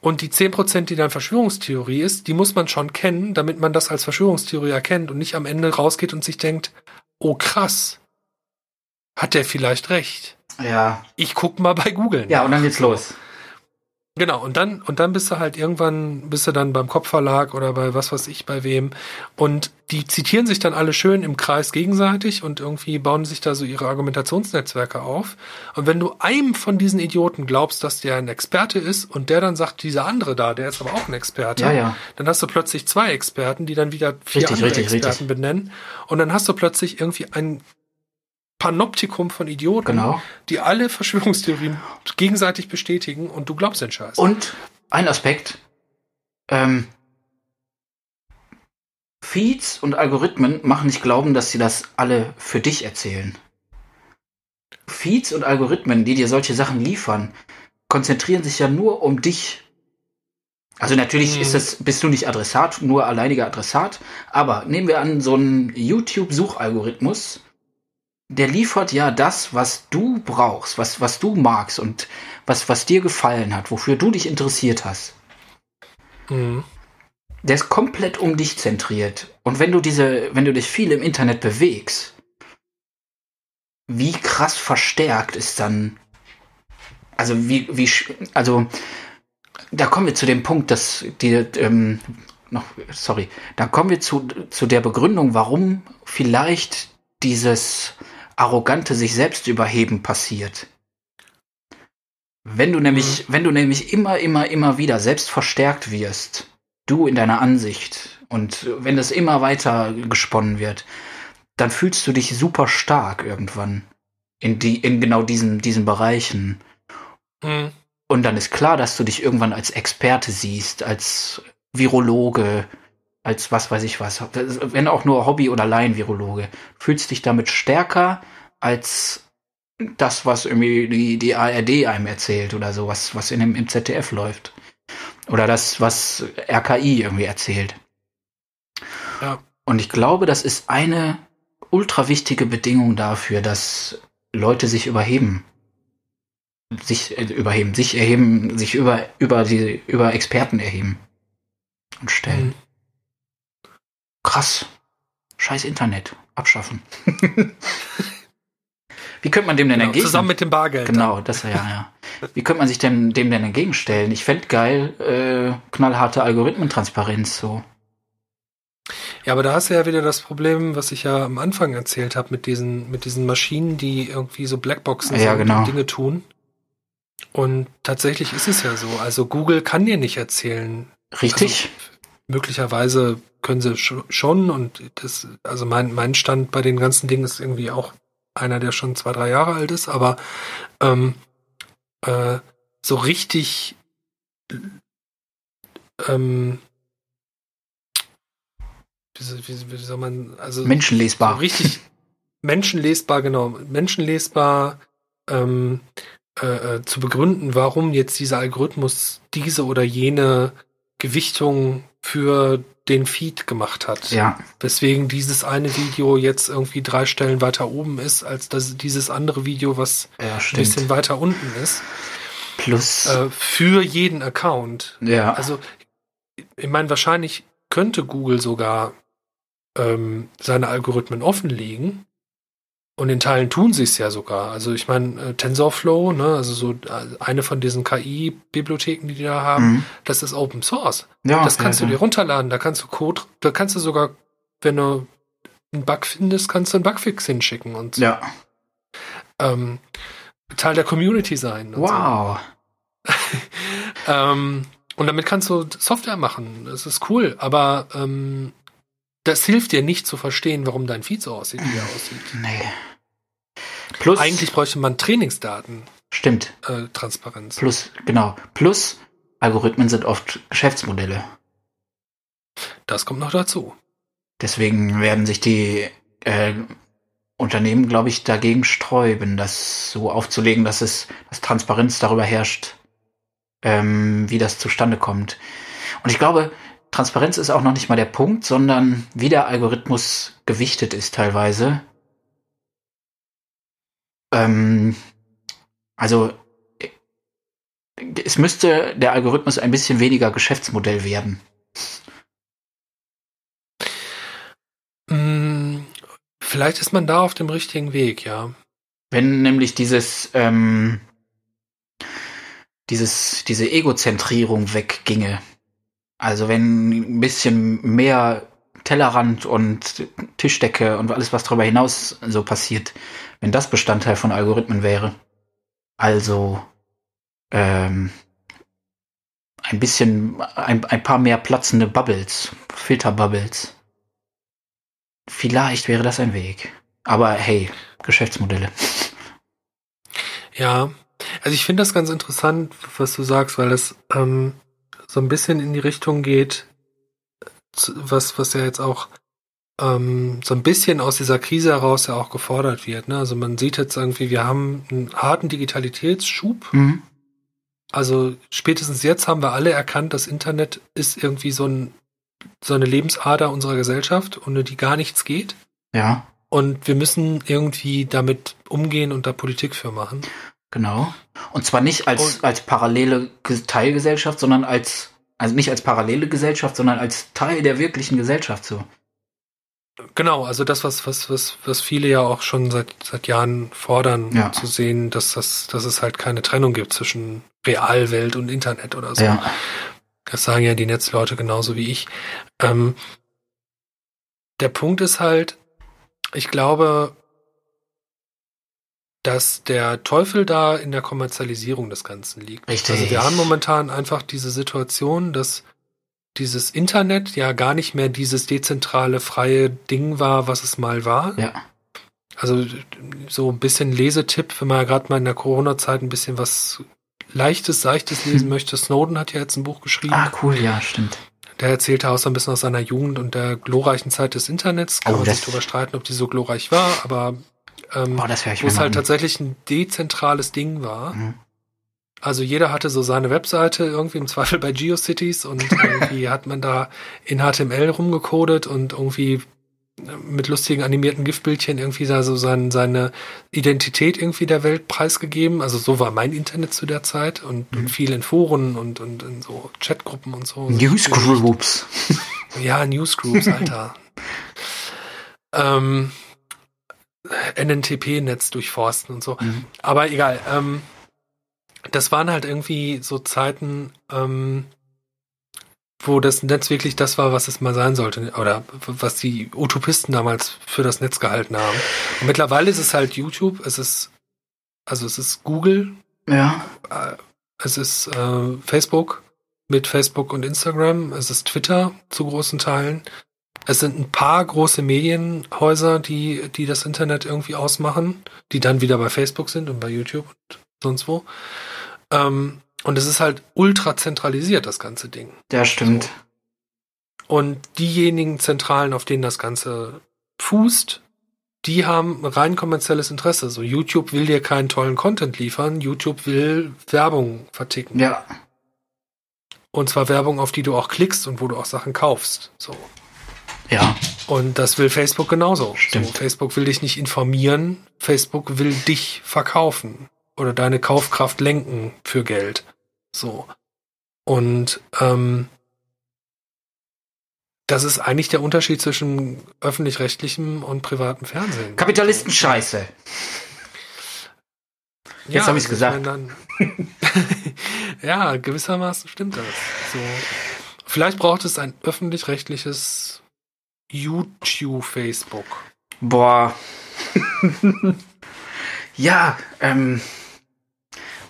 Und die 10 Prozent, die dann Verschwörungstheorie ist, die muss man schon kennen, damit man das als Verschwörungstheorie erkennt und nicht am Ende rausgeht und sich denkt, oh krass, hat der vielleicht recht. Ja. Ich guck mal bei Google. Ja, und dann geht's los. Genau, und dann, und dann bist du halt irgendwann, bist du dann beim Kopfverlag oder bei was weiß ich, bei wem. Und die zitieren sich dann alle schön im Kreis gegenseitig und irgendwie bauen sich da so ihre Argumentationsnetzwerke auf. Und wenn du einem von diesen Idioten glaubst, dass der ein Experte ist und der dann sagt, dieser andere da, der ist aber auch ein Experte, Ja, ja. dann hast du plötzlich zwei Experten, die dann wieder vier Richtig, andere richtig, Experten richtig. benennen. Und dann hast du plötzlich irgendwie ein Panoptikum von Idioten, Genau. die alle Verschwörungstheorien gegenseitig bestätigen und du glaubst den Scheiß. Und ein Aspekt, ähm, Feeds und Algorithmen machen nicht glauben, dass sie das alle für dich erzählen. Feeds und Algorithmen, die dir solche Sachen liefern, konzentrieren sich ja nur um dich. Also natürlich ist es, bist du nicht Adressat, nur alleiniger Adressat, aber nehmen wir an, so einen YouTube-Suchalgorithmus, der liefert ja das, was du brauchst, was, was du magst und was, was dir gefallen hat, wofür du dich interessiert hast. Mhm. Der ist komplett um dich zentriert. Und wenn du diese, wenn du dich viel im Internet bewegst, wie krass verstärkt ist dann, also wie, wie, also, da kommen wir zu dem Punkt, dass die, ähm, noch, sorry, da kommen wir zu, zu der Begründung, warum vielleicht dieses arrogante sich selbst überheben passiert. Wenn du nämlich, wenn du nämlich immer, immer, immer wieder selbst verstärkt wirst, du in deiner Ansicht und wenn das immer weiter gesponnen wird, dann fühlst du dich super stark irgendwann in die, in genau diesen, diesen Bereichen. Mhm. Und dann ist klar, dass du dich irgendwann als Experte siehst, als Virologe, als was weiß ich was, wenn auch nur Hobby- oder Laienvirologe, fühlst dich damit stärker als das, was irgendwie die, die ARD einem erzählt oder so, was, was in dem, im ZDF läuft. Oder das, was RKI irgendwie erzählt. Ja. Und ich glaube, das ist eine ultra wichtige Bedingung dafür, dass Leute sich überheben. Sich äh, überheben, sich erheben, sich über, über die, über Experten erheben. Und stellen. Mhm. Krass. Scheiß Internet. Abschaffen. (laughs) Wie könnte man dem denn Genau, entgegen? zusammen mit dem Bargeld. Genau, das ja, ja. Wie könnte man sich denn, dem denn entgegenstellen? Ich fände geil, äh, knallharte Algorithmentransparenz so. Ja, aber da hast du ja wieder das Problem, was ich ja am Anfang erzählt habe, mit diesen, mit diesen Maschinen, die irgendwie so Blackboxen Ja, genau. und Dinge tun. Und tatsächlich ist es ja so. Also Google kann dir nicht erzählen. Richtig? Möglicherweise können sie sch- schon und das, also mein, mein Stand bei den ganzen Dingen ist irgendwie auch einer, der schon zwei, drei Jahre alt ist, aber ähm, äh, so richtig ähm, wie, soll- wie, wie soll man, also Menschenlesbar. so richtig menschenlesbar, genau, menschenlesbar ähm, äh, äh, zu begründen, warum jetzt dieser Algorithmus diese oder jene Gewichtung für den Feed gemacht hat. Ja, Weswegen dieses eine Video jetzt irgendwie drei Stellen weiter oben ist, als das, dieses andere Video, was ja, ein bisschen weiter unten ist. Plus, Äh, für jeden Account. ja, Also, ich meine, wahrscheinlich könnte Google sogar ähm, seine Algorithmen offenlegen Und in Teilen tun sie es ja sogar. Also ich meine, äh, TensorFlow, ne, also so äh, eine von diesen KI-Bibliotheken, die die da haben, mhm. das ist Open Source. Ja, das kannst ja, du dir runterladen, da kannst du Code, da kannst du sogar, wenn du einen Bug findest, kannst du einen Bugfix hinschicken und so. Ja. Ähm, Teil der Community sein. wow. So. (laughs) ähm, und damit kannst du Software machen. Das ist cool, aber ähm, das hilft dir nicht zu verstehen, warum dein Feed so aussieht, wie er aussieht. Nee. Plus. Eigentlich bräuchte man Trainingsdaten. Stimmt. Äh, Transparenz. Plus, genau. Plus, Algorithmen sind oft Geschäftsmodelle. Das kommt noch dazu. Deswegen werden sich die äh, Unternehmen, glaube ich, dagegen sträuben, das so aufzulegen, dass es, dass Transparenz darüber herrscht, ähm, wie das zustande kommt. Und ich glaube, Transparenz ist auch noch nicht mal der Punkt, sondern wie der Algorithmus gewichtet ist teilweise. Ähm, also es müsste der Algorithmus ein bisschen weniger Geschäftsmodell werden. Mm, vielleicht ist man da auf dem richtigen Weg, ja. Wenn nämlich dieses, ähm, dieses, diese Egozentrierung wegginge, also wenn ein bisschen mehr Tellerrand und Tischdecke und alles, was darüber hinaus so passiert, wenn das Bestandteil von Algorithmen wäre. Also ähm, ein bisschen, ein, ein paar mehr platzende Bubbles, Filterbubbles. Vielleicht wäre das ein Weg. Aber hey, Geschäftsmodelle. Ja, also ich finde das ganz interessant, was du sagst, weil es ähm, so ein bisschen in die Richtung geht, was, was ja jetzt auch ähm, so ein bisschen aus dieser Krise heraus ja auch gefordert wird. Ne? Also man sieht jetzt irgendwie, wir haben einen harten Digitalitätsschub. Mhm. Also spätestens jetzt haben wir alle erkannt, das Internet ist irgendwie so, ein, so eine Lebensader unserer Gesellschaft, ohne die gar nichts geht. Ja. Und wir müssen irgendwie damit umgehen und da Politik für machen. Genau. Und zwar nicht als, als parallele Teilgesellschaft, sondern als, also nicht als parallele Gesellschaft, sondern als Teil der wirklichen Gesellschaft so. Genau, also das, was, was, was, was viele ja auch schon seit, seit Jahren fordern, ja. zu sehen, dass, das, dass es halt keine Trennung gibt zwischen Realwelt und Internet oder so. Ja. Das sagen ja die Netzleute genauso wie ich. Ähm, der Punkt ist halt, ich glaube, dass der Teufel da in der Kommerzialisierung des Ganzen liegt. Richtig. Also wir haben momentan einfach diese Situation, dass dieses Internet ja gar nicht mehr dieses dezentrale, freie Ding war, was es mal war. Ja. Also so ein bisschen Lesetipp, wenn man ja gerade mal in der Corona-Zeit ein bisschen was Leichtes, Seichtes lesen hm. möchte. Snowden hat ja jetzt ein Buch geschrieben. Ah, cool, ja, stimmt. Der erzählte auch so ein bisschen aus seiner Jugend und der glorreichen Zeit des Internets. Kann oh, man sich darüber streiten, ob die so glorreich war, aber ähm, Boah, das wo es halt tatsächlich ein dezentrales Ding war. Mhm. Also jeder hatte so seine Webseite irgendwie im Zweifel bei GeoCities und (laughs) irgendwie hat man da in HTML rumgecodet und irgendwie mit lustigen animierten Giftbildchen irgendwie da so sein, seine Identität irgendwie der Welt preisgegeben. Also so war mein Internet zu der Zeit und, mhm. und viel in Foren und, und in so Chatgruppen und so. Newsgroups. Ja, Newsgroups, Alter. (laughs) ähm, NNTP-Netz durchforsten und so. Mhm. Aber egal. Ähm, das waren halt irgendwie so Zeiten, ähm, wo das Netz wirklich das war, was es mal sein sollte, oder was die Utopisten damals für das Netz gehalten haben. Und mittlerweile ist es halt YouTube, es ist, also es ist Google, ja. Äh, es ist äh, Facebook mit Facebook und Instagram, es ist Twitter zu großen Teilen, es sind ein paar große Medienhäuser, die, die das Internet irgendwie ausmachen, die dann wieder bei Facebook sind und bei YouTube und sonst wo. Ähm, und es ist halt ultra zentralisiert, das ganze Ding. Ja, stimmt. So. Und diejenigen Zentralen, auf denen das Ganze fußt, die haben rein kommerzielles Interesse. So, YouTube will dir keinen tollen Content liefern, YouTube will Werbung verticken. Ja. Und zwar Werbung, auf die du auch klickst und wo du auch Sachen kaufst. So. Ja. Und das will Facebook genauso. Stimmt. So, Facebook will dich nicht informieren, Facebook will dich verkaufen oder deine Kaufkraft lenken für Geld. So. Und ähm, Das ist eigentlich der Unterschied zwischen öffentlich-rechtlichem und privatem Fernsehen. Kapitalistenscheiße. Jetzt Ja, habe ich also gesagt. dann- (laughs) ja, gewissermaßen stimmt das. So. Vielleicht braucht es ein öffentlich-rechtliches YouTube, Facebook. Boah. (laughs) ja, ähm.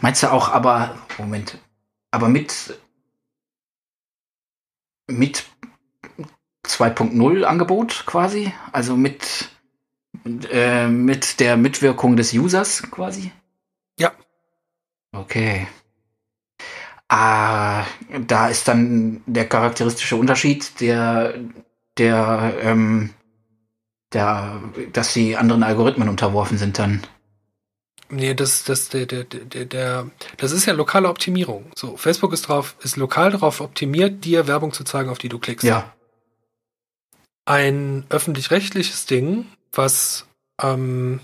Meinst du auch, aber. Moment. Aber mit. Mit 2.0 Angebot quasi? Also mit. Äh, mit der Mitwirkung des Users quasi? Ja. Okay. Ah, da ist dann der charakteristische Unterschied, der, der, ähm, der, dass die anderen Algorithmen unterworfen sind dann. Nee, das, das, der, der, der, der, das ist ja lokale Optimierung. So, Facebook ist drauf, ist lokal darauf optimiert, dir Werbung zu zeigen, auf die du klickst. Ja. Ein öffentlich-rechtliches Ding, was ähm,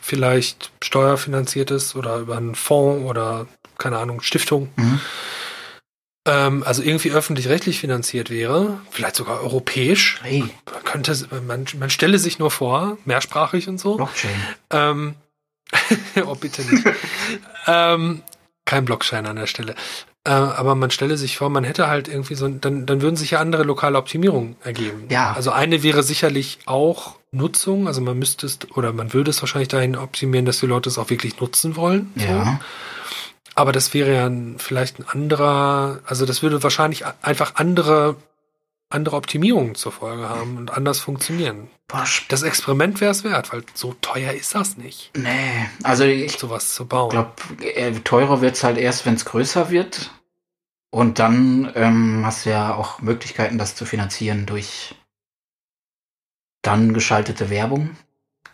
vielleicht steuerfinanziert ist oder über einen Fonds oder keine Ahnung, Stiftung, Mhm. Ähm, also irgendwie öffentlich-rechtlich finanziert wäre, vielleicht sogar europäisch. Hey, Man könnte, man, man stelle sich nur vor, mehrsprachig und so. Blockchain. Ähm, (laughs) oh, bitte nicht. (laughs) ähm, kein Blockschein an der Stelle. Äh, aber man stelle sich vor, man hätte halt irgendwie so, dann, dann würden sich ja andere lokale Optimierungen ergeben. Ja. Also eine wäre sicherlich auch Nutzung, also man müsste es, oder man würde es wahrscheinlich dahin optimieren, dass die Leute es auch wirklich nutzen wollen. So. Aber das wäre ja ein, vielleicht ein anderer, also das würde wahrscheinlich einfach andere, andere Optimierungen zur Folge haben und anders funktionieren. Sp- Das Experiment wäre es wert, weil so teuer ist das nicht, nee. Also ich sowas zu bauen. glaube, teurer wird's halt erst, wenn es größer wird. Und dann ähm, hast du ja auch Möglichkeiten, das zu finanzieren durch dann geschaltete Werbung.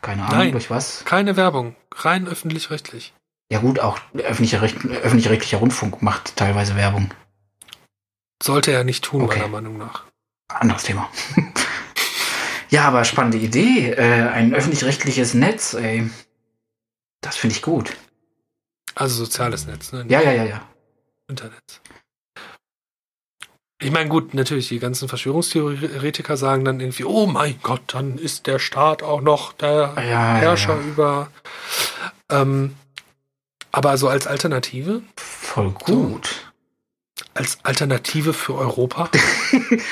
Keine Ahnung, Nein. durch was. Keine Werbung, rein öffentlich-rechtlich. Ja gut, auch öffentlich-rechtlicher Rundfunk macht teilweise Werbung. Sollte er nicht tun, Okay. meiner Meinung nach. Anderes Thema. (laughs) ja, aber spannende Idee. Äh, ein öffentlich-rechtliches Netz, ey. Das finde ich gut. Also soziales Netz, ne? Ja, ja, ja, ja. Internet. Ich meine, gut, natürlich, die ganzen Verschwörungstheoretiker sagen dann irgendwie, oh mein Gott, dann ist der Staat auch noch der Ja, ja, Herrscher ja. über. Ähm, aber so als Alternative, Voll gut. als Alternative für Europa, (laughs)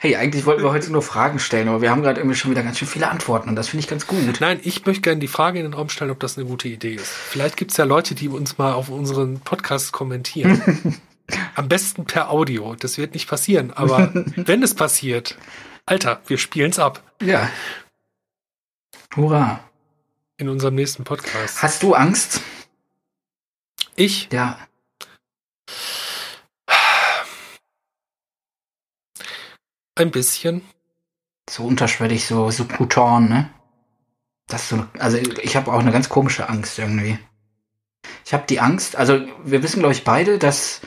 hey, eigentlich wollten wir heute nur Fragen stellen, aber wir haben gerade irgendwie schon wieder ganz schön viele Antworten und das finde ich ganz gut. Nein, ich möchte gerne die Frage in den Raum stellen, ob das eine gute Idee ist. Vielleicht gibt es ja Leute, die uns mal auf unseren Podcast kommentieren. (laughs) Am besten per Audio. Das wird nicht passieren. Aber (laughs) wenn es passiert, Alter, wir spielen es ab Ja. Hurra. In unserem nächsten Podcast. Hast du Angst? Ich? Ja. Ein bisschen. So unterschwellig, so subkutan, ne? Das so, also ich habe auch eine ganz komische Angst irgendwie. Ich habe die Angst, also wir wissen, glaube ich, beide, dass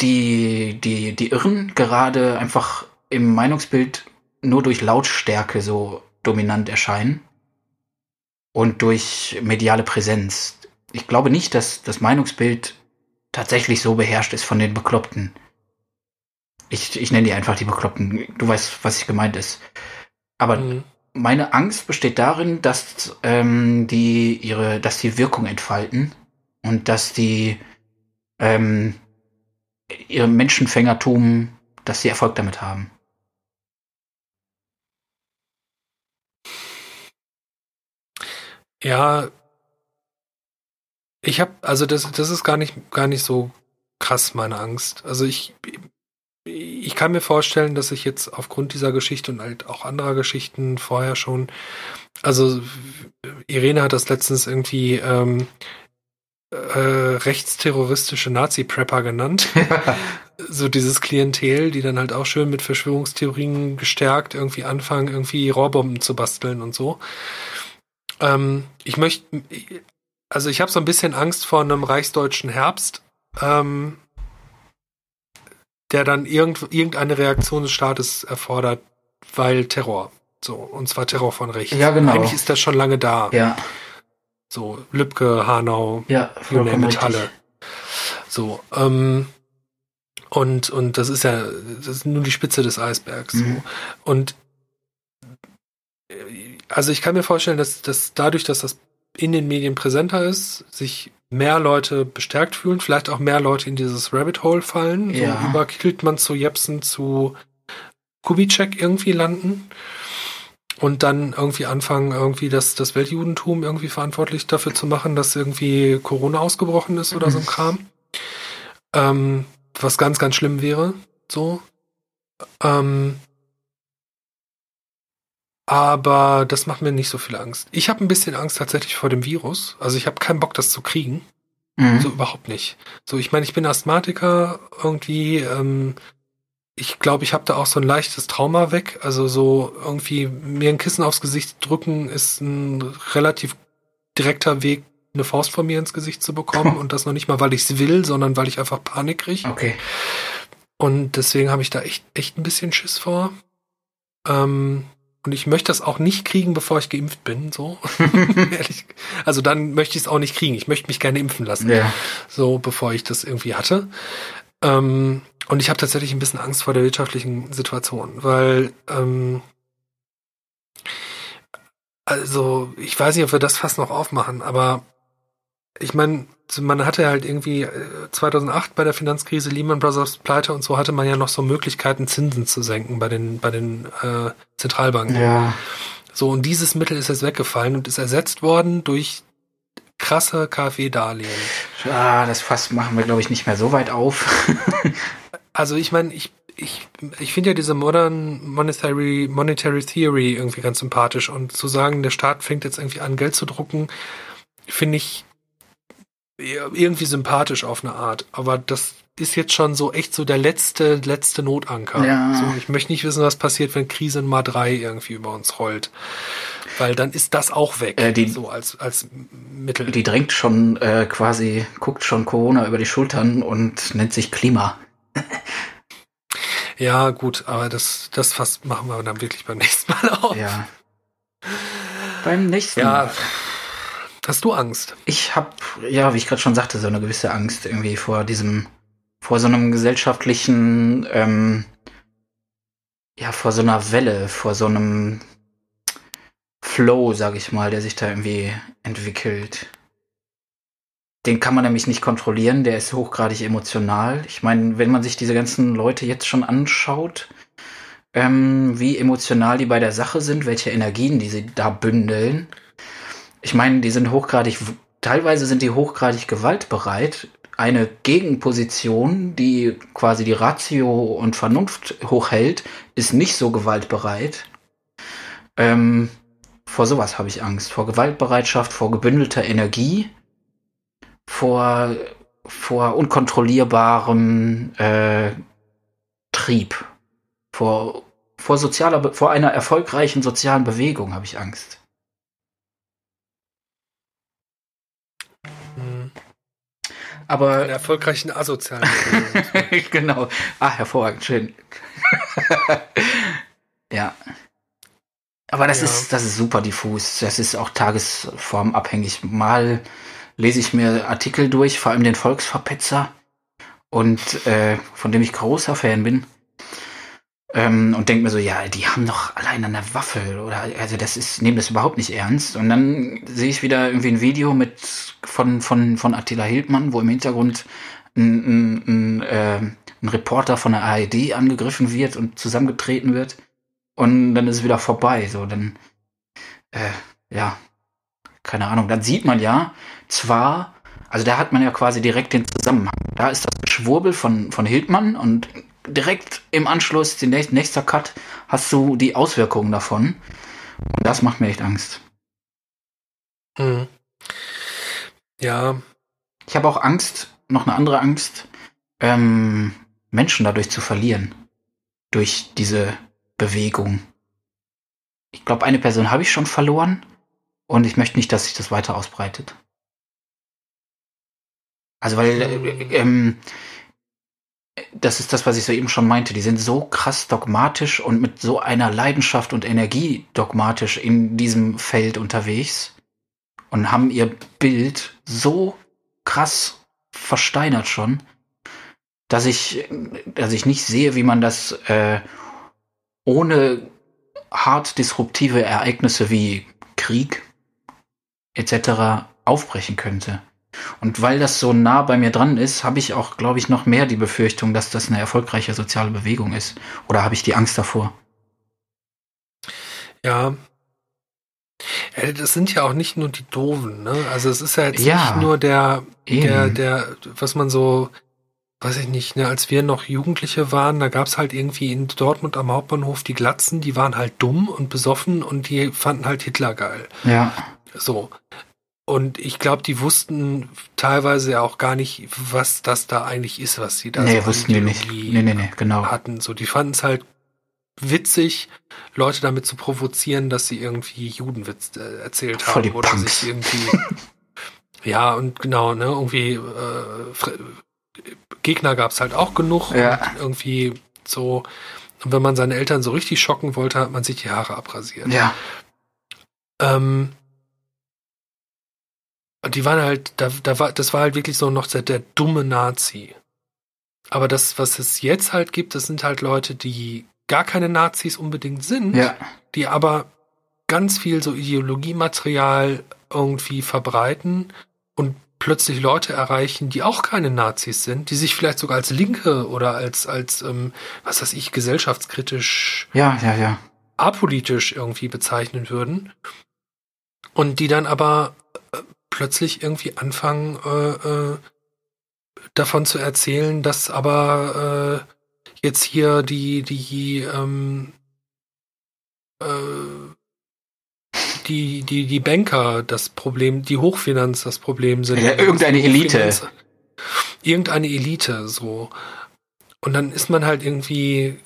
die, die, die Irren gerade einfach im Meinungsbild nur durch Lautstärke so dominant erscheinen und durch mediale Präsenz. Ich glaube nicht, dass das Meinungsbild tatsächlich so beherrscht ist von den Bekloppten. Ich, ich nenne die einfach die Bekloppten. Du weißt, was ich gemeint ist. Aber Mhm. meine Angst besteht darin, dass ähm, die ihre, dass die Wirkung entfalten und dass die ähm, ihr Menschenfängertum, dass sie Erfolg damit haben. Ja, ich habe, also das, das ist gar nicht, gar nicht so krass meine Angst. Also ich, ich kann mir vorstellen, dass ich jetzt aufgrund dieser Geschichte und halt auch anderer Geschichten vorher schon, also Irene hat das letztens irgendwie ähm, äh, rechtsterroristische Nazi-Prepper genannt. (laughs) so dieses Klientel, die dann halt auch schön mit Verschwörungstheorien gestärkt irgendwie anfangen, irgendwie Rohrbomben zu basteln und so. Ähm, ich möchte, also ich habe so ein bisschen Angst vor einem reichsdeutschen Herbst, ähm, der dann irgend, irgendeine Reaktion des Staates erfordert, weil Terror. So, und zwar Terror von rechts. Ja, genau. Eigentlich ist das schon lange da. Ja, So, Lübcke, Hanau, ja, Halle. richtig. So, ähm, Und, und das ist ja, das ist nur die Spitze des Eisbergs. Mhm. So. Und äh, also ich kann mir vorstellen, dass, dass dadurch, dass das in den Medien präsenter ist, sich mehr Leute bestärkt fühlen, vielleicht auch mehr Leute in dieses Rabbit Hole fallen, Ja. so über Kiltmann zu Jepsen zu Kubitschek irgendwie landen und dann irgendwie anfangen, irgendwie das, das Weltjudentum irgendwie verantwortlich dafür zu machen, dass irgendwie Corona ausgebrochen ist oder so ein Kram. Ähm, was ganz, ganz schlimm wäre, so. Ähm, aber das macht mir nicht so viel Angst. Ich habe ein bisschen Angst tatsächlich vor dem Virus. Also ich habe keinen Bock, das zu kriegen. Mhm. So überhaupt nicht. So, ich meine, ich bin Asthmatiker irgendwie. Ähm, ich glaube, ich habe da auch so ein leichtes Trauma weg. Also so irgendwie mir ein Kissen aufs Gesicht drücken ist ein relativ direkter Weg, eine Faust von mir ins Gesicht zu bekommen. (laughs) Und das noch nicht mal, weil ich es will, sondern weil ich einfach Panik kriege. Okay. Und deswegen habe ich da echt, echt ein bisschen Schiss vor. Ähm, und ich möchte das auch nicht kriegen, bevor ich geimpft bin, so. (laughs) Ehrlich. Also dann möchte ich es auch nicht kriegen. Ich möchte mich gerne impfen lassen, Ja. so bevor ich das irgendwie hatte. Ähm, und ich habe tatsächlich ein bisschen Angst vor der wirtschaftlichen Situation, weil ähm, also ich weiß nicht, ob wir das fast noch aufmachen, aber ich meine, man hatte halt irgendwie äh, 2008 bei der Finanzkrise Lehman Brothers Pleite und so hatte man ja noch so Möglichkeiten Zinsen zu senken bei den bei den äh, Zentralbanken. Ja. So und dieses Mittel ist jetzt weggefallen und ist ersetzt worden durch krasse KfW-Darlehen. Ah, das Fass machen wir, glaube ich, nicht mehr so weit auf. (laughs) Also ich meine, ich ich ich finde ja diese Modern Monetary Monetary Theory irgendwie ganz sympathisch und zu sagen, der Staat fängt jetzt irgendwie an Geld zu drucken, finde ich irgendwie sympathisch auf eine Art, aber das ist jetzt schon so echt so der letzte letzte Notanker. Ja. So, ich möchte nicht wissen, was passiert, wenn Krise Nummer drei irgendwie über uns rollt, weil dann ist das auch weg, Äh, die- so als als Mittel. Die drängt schon äh, quasi, guckt schon Corona über die Schultern und nennt sich Klima. (laughs) ja, gut, aber das das fast machen wir dann wirklich beim (laughs) nächsten Mal auf. Ja. Beim nächsten Ja. Hast du Angst? Ich habe, ja, wie ich gerade schon sagte, so eine gewisse Angst irgendwie vor diesem, vor so einem gesellschaftlichen, ähm, ja, vor so einer Welle, vor so einem Flow, sag ich mal, der sich da irgendwie entwickelt. Den kann man nämlich nicht kontrollieren, der ist hochgradig emotional. Ich meine, wenn man sich diese ganzen Leute jetzt schon anschaut, ähm, wie emotional die bei der Sache sind, welche Energien die sie da bündeln. Ich meine, die sind hochgradig, teilweise sind die hochgradig gewaltbereit. Eine Gegenposition, die quasi die Ratio und Vernunft hochhält, ist nicht so gewaltbereit. Ähm, vor sowas habe ich Angst. Vor Gewaltbereitschaft, vor gebündelter Energie, vor, vor unkontrollierbarem äh, Trieb, vor, vor sozialer, vor einer erfolgreichen sozialen Bewegung habe ich Angst. Aber Einer erfolgreichen asozialen. (laughs) Genau. Ah, hervorragend, schön. (laughs) ja. Aber das Ja. ist, das ist super diffus. Das ist auch tagesformabhängig. Mal lese ich mir Artikel durch, vor allem den Volksverpetzer, und äh, von dem ich großer Fan bin. Ähm, und denke mir so, ja, die haben doch allein eine Waffe oder also das ist, nehmen das überhaupt nicht ernst. Und dann sehe ich wieder irgendwie ein Video mit von, von, von Attila Hildmann, wo im Hintergrund ein, ein, ein, äh, ein Reporter von der ARD angegriffen wird und zusammengetreten wird. Und dann ist es wieder vorbei. So, dann, äh, ja, keine Ahnung. Dann sieht man ja zwar, also da hat man ja quasi direkt den Zusammenhang. Da ist das Schwurbel von, von Hildmann und direkt im Anschluss, den nächsten, nächster Cut, hast du die Auswirkungen davon. Und das macht mir echt Angst. Hm. Ja, Ich habe auch Angst, noch eine andere Angst, ähm, Menschen dadurch zu verlieren. Durch diese Bewegung. Ich glaube, eine Person habe ich schon verloren und ich möchte nicht, dass sich das weiter ausbreitet. Also, weil, äh, ähm, das ist das, was ich soeben schon meinte. Die sind so krass dogmatisch und mit so einer Leidenschaft und Energie dogmatisch in diesem Feld unterwegs und haben ihr Bild so krass versteinert schon, dass ich, dass ich nicht sehe, wie man das äh, ohne hart disruptive Ereignisse wie Krieg etc. aufbrechen könnte. Und weil das so nah bei mir dran ist, habe ich auch, glaube ich, noch mehr die Befürchtung, dass das eine erfolgreiche soziale Bewegung ist. Oder habe ich die Angst davor? Ja. Das sind ja auch nicht nur die Doofen, ne? Also es ist ja jetzt Ja, nicht nur der, der, der, was man so, weiß ich nicht, ne, als wir noch Jugendliche waren, da gab's halt irgendwie in Dortmund am Hauptbahnhof die Glatzen, die waren halt dumm und besoffen und die fanden halt Hitler geil. Ja, So. Und ich glaube, die wussten teilweise ja auch gar nicht, was das da eigentlich ist, was sie da nee, so wussten die nicht. Nee, nee, nee, genau. hatten. So, die fanden es halt witzig, Leute damit zu provozieren, dass sie irgendwie Judenwitz äh, erzählt Voll haben oder Punks. sich irgendwie (laughs) ja und genau ne irgendwie äh, Gegner gab's halt auch genug Ja. und irgendwie so und wenn man seine Eltern so richtig schocken wollte, hat man sich die Haare abrasiert. Ja, Ähm, die waren halt, da, da war, das war halt wirklich so noch der, der dumme Nazi. Aber das, was es jetzt halt gibt, das sind halt Leute, die gar keine Nazis unbedingt sind, ja, die aber ganz viel so Ideologiematerial irgendwie verbreiten und plötzlich Leute erreichen, die auch keine Nazis sind, die sich vielleicht sogar als Linke oder als, als, ähm, was weiß ich, gesellschaftskritisch ja, ja, ja. apolitisch irgendwie bezeichnen würden und die dann aber plötzlich irgendwie anfangen äh, äh, davon zu erzählen, dass aber äh, jetzt hier die die ähm, äh, die die die Banker das Problem, die Hochfinanz das Problem sind. Ja, irgendeine Elite. Irgendeine Elite so. Und dann ist man halt irgendwie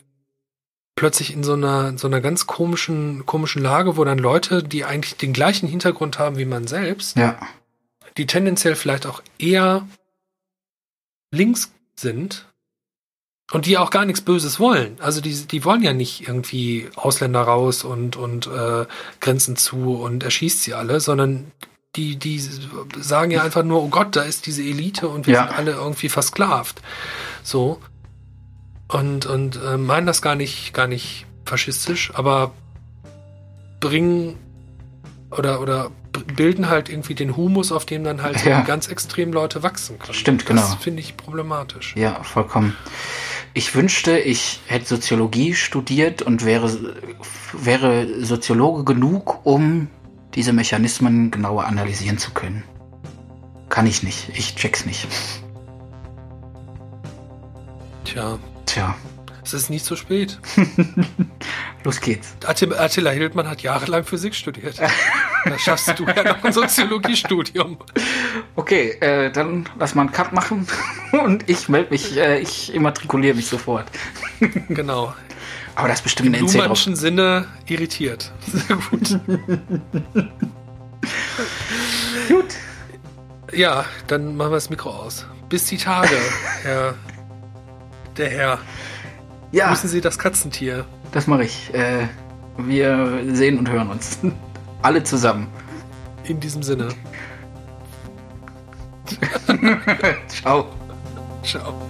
plötzlich in so einer, so einer ganz komischen, komischen Lage, wo dann Leute, die eigentlich den gleichen Hintergrund haben wie man selbst, Ja, die tendenziell vielleicht auch eher links sind und die auch gar nichts Böses wollen. Also die, die wollen ja nicht irgendwie Ausländer raus und, und äh, Grenzen zu und erschießt sie alle, sondern die, die sagen ja einfach nur, oh Gott, da ist diese Elite und wir Ja. sind alle irgendwie versklavt. So. Und, und äh, meinen das gar nicht, gar nicht faschistisch, aber bringen oder, oder bilden halt irgendwie den Humus, auf dem dann halt so Ja. ganz extrem Leute wachsen können. Stimmt, genau. Das finde ich problematisch. ja, vollkommen. Ich wünschte, ich hätte Soziologie studiert und wäre, wäre Soziologe genug, um diese Mechanismen genauer analysieren zu können. Kann ich nicht. Ich check's nicht. Tja, Tja, es ist nie zu spät. (laughs) los geht's. Attila Attila Hildmann hat jahrelang Physik studiert. (laughs) Da schaffst du ja noch ein Soziologiestudium. Okay, äh, dann lass mal einen Cut machen (laughs) und ich melde mich, äh, ich immatrikuliere mich sofort. Genau. Aber das ist bestimmt ein NC drauf. Luhmannschen Sinne irritiert. Sehr gut. Gut. Ja, dann machen wir das Mikro aus. Bis die Tage, (laughs) Herr. Der Herr. Ja, Grüßen Sie das Katzentier. das mache ich. Äh, wir sehen und hören uns. Alle zusammen. In diesem Sinne. (laughs) Ciao. Ciao.